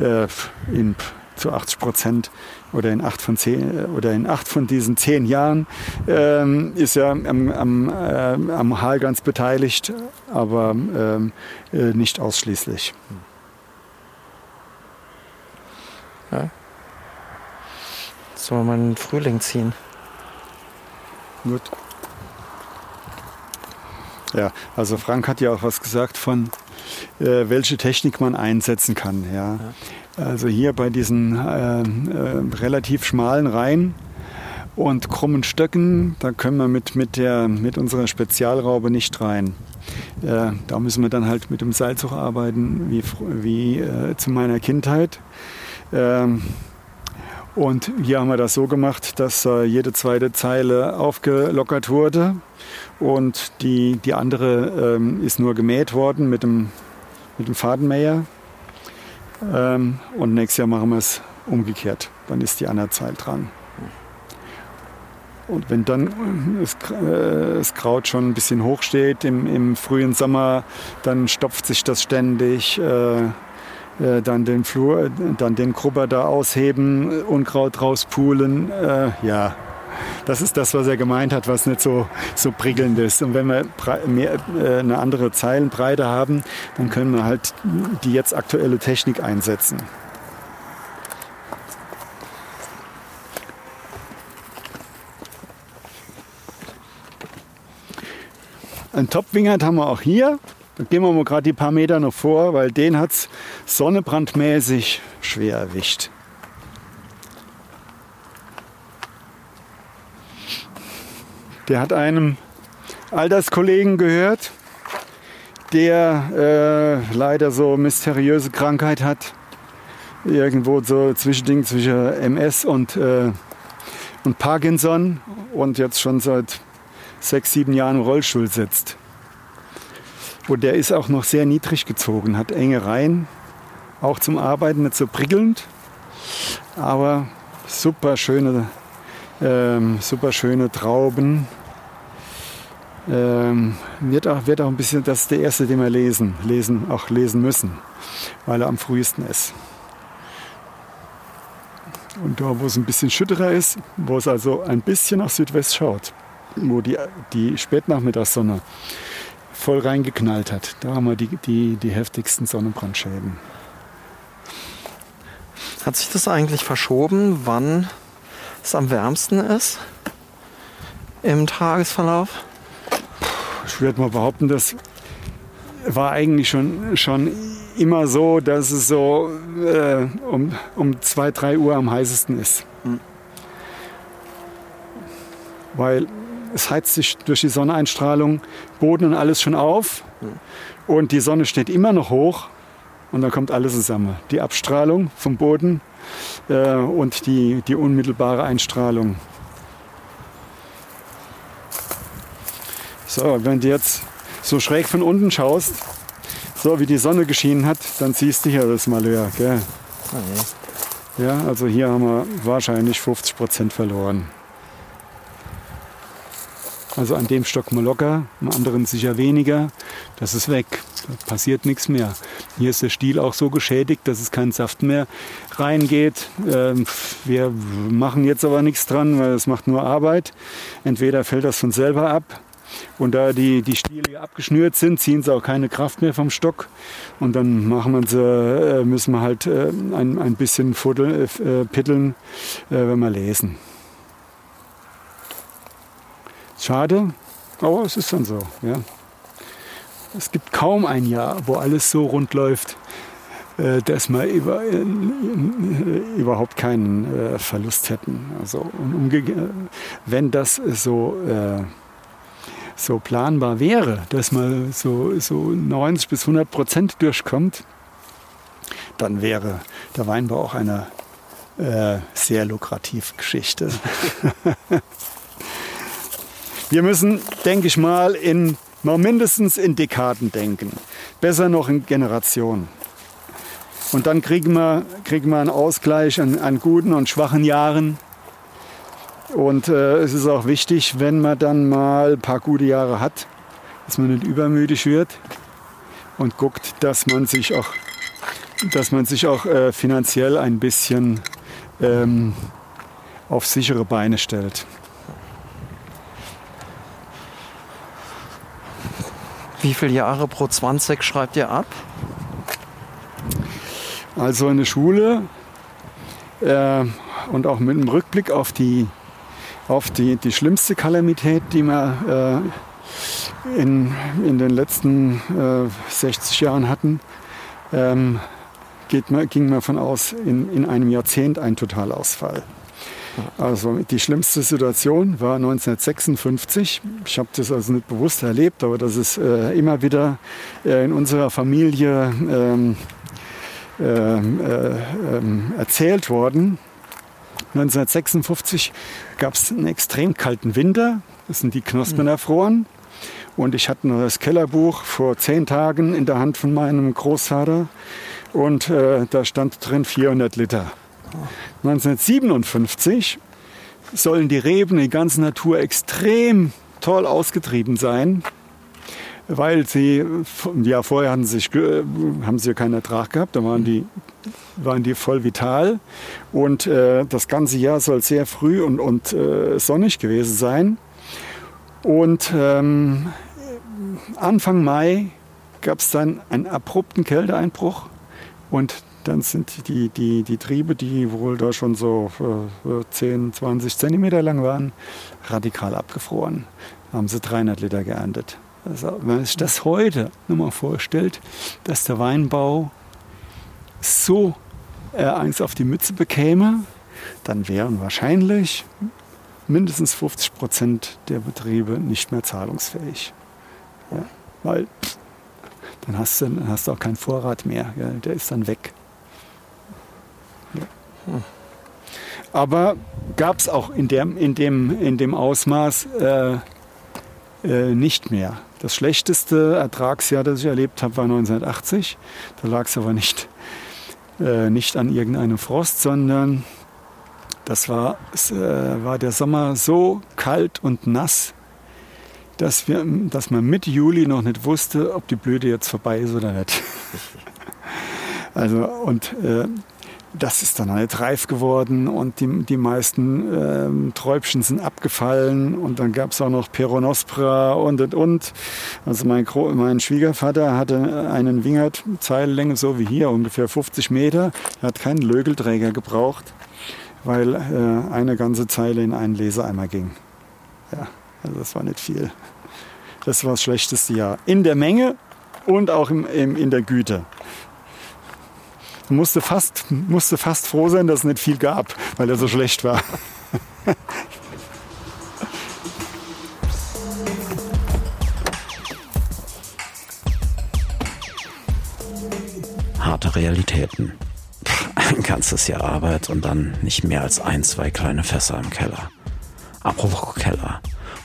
äh, in, zu 80 Prozent oder in acht von zehn oder in acht von diesen zehn Jahren ähm, ist er am, am, äh, am Halgans beteiligt, aber ähm, äh, nicht ausschließlich. Sollen wir mal in den Frühling ziehen? Gut. Ja, also Frank hat ja auch was gesagt von, äh, welche Technik man einsetzen kann. Ja. Also hier bei diesen äh, äh, relativ schmalen Reihen und krummen Stöcken, da können wir mit, mit, der, mit unserer Spezialraube nicht rein. Äh, da müssen wir dann halt mit dem Seilzug arbeiten, wie, wie äh, zu meiner Kindheit. Ähm, und hier haben wir das so gemacht, dass äh, jede zweite Zeile aufgelockert wurde und die, die andere ähm, ist nur gemäht worden mit dem, mit dem Fadenmäher. Ähm, und nächstes Jahr machen wir es umgekehrt. Dann ist die andere Zeile dran. Und wenn dann äh, das, K- äh, das Kraut schon ein bisschen hoch steht im, im frühen Sommer, dann stopft sich das ständig. Äh, äh, dann den Flur, äh, dann den Grubber da ausheben, äh, Unkraut rauspulen. Äh, ja, das ist das, was er gemeint hat, was nicht so, so prickelnd ist. Und wenn wir mehr, äh, eine andere Zeilenbreite haben, dann können wir halt die jetzt aktuelle Technik einsetzen. Ein Top-Wingert haben wir auch hier. Gehen wir mal gerade die paar Meter noch vor, weil den hat es sonnebrandmäßig schwer erwischt. Der hat einem Alterskollegen gehört, der äh, leider so mysteriöse Krankheit hat. Irgendwo so Zwischending zwischen MS und, äh, und Parkinson und jetzt schon seit sechs, sieben Jahren im Rollstuhl sitzt. Und der ist auch noch sehr niedrig gezogen, hat enge Reihen, auch zum Arbeiten nicht so prickelnd, aber super schöne, ähm, super schöne Trauben. Ähm, wird, auch, wird auch ein bisschen, das ist der erste, den wir lesen, lesen, auch lesen müssen, weil er am frühesten ist. Und da, wo es ein bisschen schütterer ist, wo es also ein bisschen nach Südwest schaut, wo die, die Spätnachmittagssonne voll reingeknallt hat, da haben wir die, die, die heftigsten Sonnenbrandschäden. Hat sich das eigentlich verschoben, wann es am wärmsten ist im Tagesverlauf? Ich würde mal behaupten, das war eigentlich schon, schon immer so, dass es so äh, um, um 2, 3 Uhr am heißesten ist. Weil es heizt sich durch die Sonneneinstrahlung Boden und alles schon auf und die Sonne steht immer noch hoch und dann kommt alles zusammen. Die Abstrahlung vom Boden äh, und die, die unmittelbare Einstrahlung. So, wenn du jetzt so schräg von unten schaust, so wie die Sonne geschienen hat, dann siehst du hier das Malheur. Gell? Ja, also hier haben wir wahrscheinlich 50 Prozent verloren. Also an dem Stock mal locker, am anderen sicher weniger. Das ist weg. Da passiert nichts mehr. Hier ist der Stiel auch so geschädigt, dass es kein Saft mehr reingeht. Ähm, wir machen jetzt aber nichts dran, weil es macht nur Arbeit. Entweder fällt das von selber ab und da die, die Stiele abgeschnürt sind, ziehen sie auch keine Kraft mehr vom Stock. Und dann machen wir sie, äh, müssen wir halt äh, ein, ein bisschen fuddeln, äh, pitteln, wenn wir lesen. Schade, aber es ist dann so. Ja. Es gibt kaum ein Jahr, wo alles so rund läuft, dass wir über, überhaupt keinen Verlust hätten. Also, wenn das so so planbar wäre, dass man so, so 90 bis 100 Prozent durchkommt, dann wäre der Weinbau auch eine äh, sehr lukrative Geschichte. Wir müssen, denke ich mal, in mal mindestens in Dekaden denken. Besser noch in Generationen. Und dann kriegen wir, kriegen wir einen Ausgleich an, an guten und schwachen Jahren und äh, es ist auch wichtig, wenn man dann mal ein paar gute Jahre hat, dass man nicht übermütig wird und guckt, dass man sich auch, dass man sich auch äh, finanziell ein bisschen ähm, auf sichere Beine stellt. Wie viele Jahre pro 20 schreibt ihr ab? Also in der Schule äh, und auch mit einem Rückblick auf die auf die, die schlimmste Kalamität, die wir äh, in, in den letzten äh, 60 Jahren hatten, ähm, geht man, ging man von aus, in, in einem Jahrzehnt ein Totalausfall. Also die schlimmste Situation war 1956. Ich habe das also nicht bewusst erlebt, aber das ist äh, immer wieder äh, in unserer Familie ähm, ähm äh, ähm, erzählt worden. 1956 gab es einen extrem kalten Winter. Das sind die Knospen mhm. erfroren. Und ich hatte noch das Kellerbuch vor zehn Tagen in der Hand von meinem Großvater. Und äh, da stand drin 400 Liter. 1957 sollen die Reben in ganzer Natur extrem toll ausgetrieben sein weil sie, ja, vorher hatten sie, haben sie keinen Ertrag gehabt, da waren die, waren die voll vital. Und äh, das ganze Jahr soll sehr früh und, und äh, sonnig gewesen sein. Und ähm, Anfang Mai gab es dann einen abrupten Kälteeinbruch und dann sind die, die, die Triebe, die wohl da schon so äh, 10, 20 Zentimeter lang waren, radikal abgefroren. Da haben sie 300 Liter geerntet. Also, wenn man sich das heute nochmal vorstellt, dass der Weinbau so äh, Angst auf die Mütze bekäme, dann wären wahrscheinlich mindestens 50 Prozent der Betriebe nicht mehr zahlungsfähig. Ja, weil dann hast, du, dann hast du auch keinen Vorrat mehr. Ja, der ist dann weg. Aber gab es auch in, der, in, dem, in dem Ausmaß äh, äh, nicht mehr. Das schlechteste Ertragsjahr, das ich erlebt habe, war 1980. Da lag es aber nicht, äh, nicht an irgendeinem Frost, sondern das war, äh, war der Sommer so kalt und nass, dass, wir, dass man Mitte Juli noch nicht wusste, ob die Blüte jetzt vorbei ist oder nicht. also und äh, das ist dann halt reif geworden und die, die meisten ähm, Träubchen sind abgefallen und dann gab es auch noch Peronospora und und und. Also mein, mein Schwiegervater hatte einen Wingert Zeillänge so wie hier, ungefähr 50 Meter. Er hat keinen Lögelträger gebraucht, weil äh, eine ganze Zeile in einen Leseeimer ging. Ja, also das war nicht viel. Das war das schlechteste Jahr. In der Menge und auch im, im, in der Güte musste fast, musste fast froh sein, dass es nicht viel gab, weil er so schlecht war. Harte Realitäten. Ein ganzes Jahr Arbeit und dann nicht mehr als ein, zwei kleine Fässer im Keller. Apropos Keller.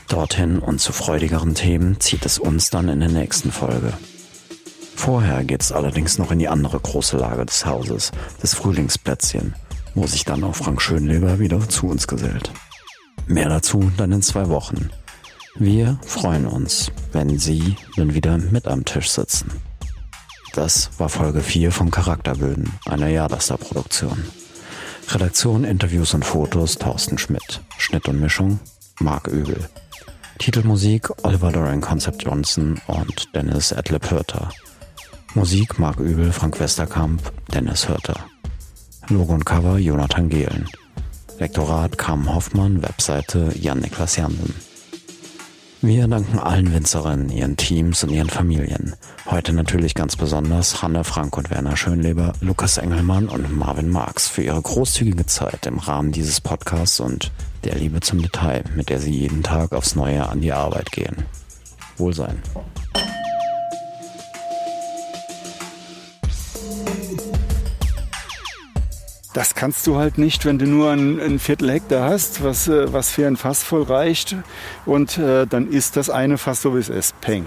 Dorthin und zu freudigeren Themen zieht es uns dann in der nächsten Folge. Vorher geht es allerdings noch in die andere große Lage des Hauses, das Frühlingsplätzchen, wo sich dann auch Frank Schönleber wieder zu uns gesellt. Mehr dazu dann in zwei Wochen. Wir freuen uns, wenn Sie dann wieder mit am Tisch sitzen. Das war Folge 4 von Charakterböden, einer Jadasta-Produktion. Redaktion, Interviews und Fotos Thorsten Schmidt. Schnitt und Mischung Marc Übel. Titelmusik Oliver Dorian Concept Johnson und Dennis Adlib Hörter. Musik Marc Übel, Frank Westerkamp, Dennis Hörter. Logo und Cover Jonathan Gehlen. Lektorat Carmen Hoffmann, Webseite Jan-Niklas Jansen. Wir danken allen Winzerinnen, ihren Teams und ihren Familien. Heute natürlich ganz besonders Hanne Frank und Werner Schönleber, Lukas Engelmann und Marvin Marx für ihre großzügige Zeit im Rahmen dieses Podcasts und der Liebe zum Detail, mit der sie jeden Tag aufs Neue an die Arbeit gehen. Wohlsein. Das kannst du halt nicht, wenn du nur ein, ein Viertel Hektar hast, was, äh, was für ein Fass voll reicht. Und äh, dann ist das eine Fass so, wie es ist. Peng.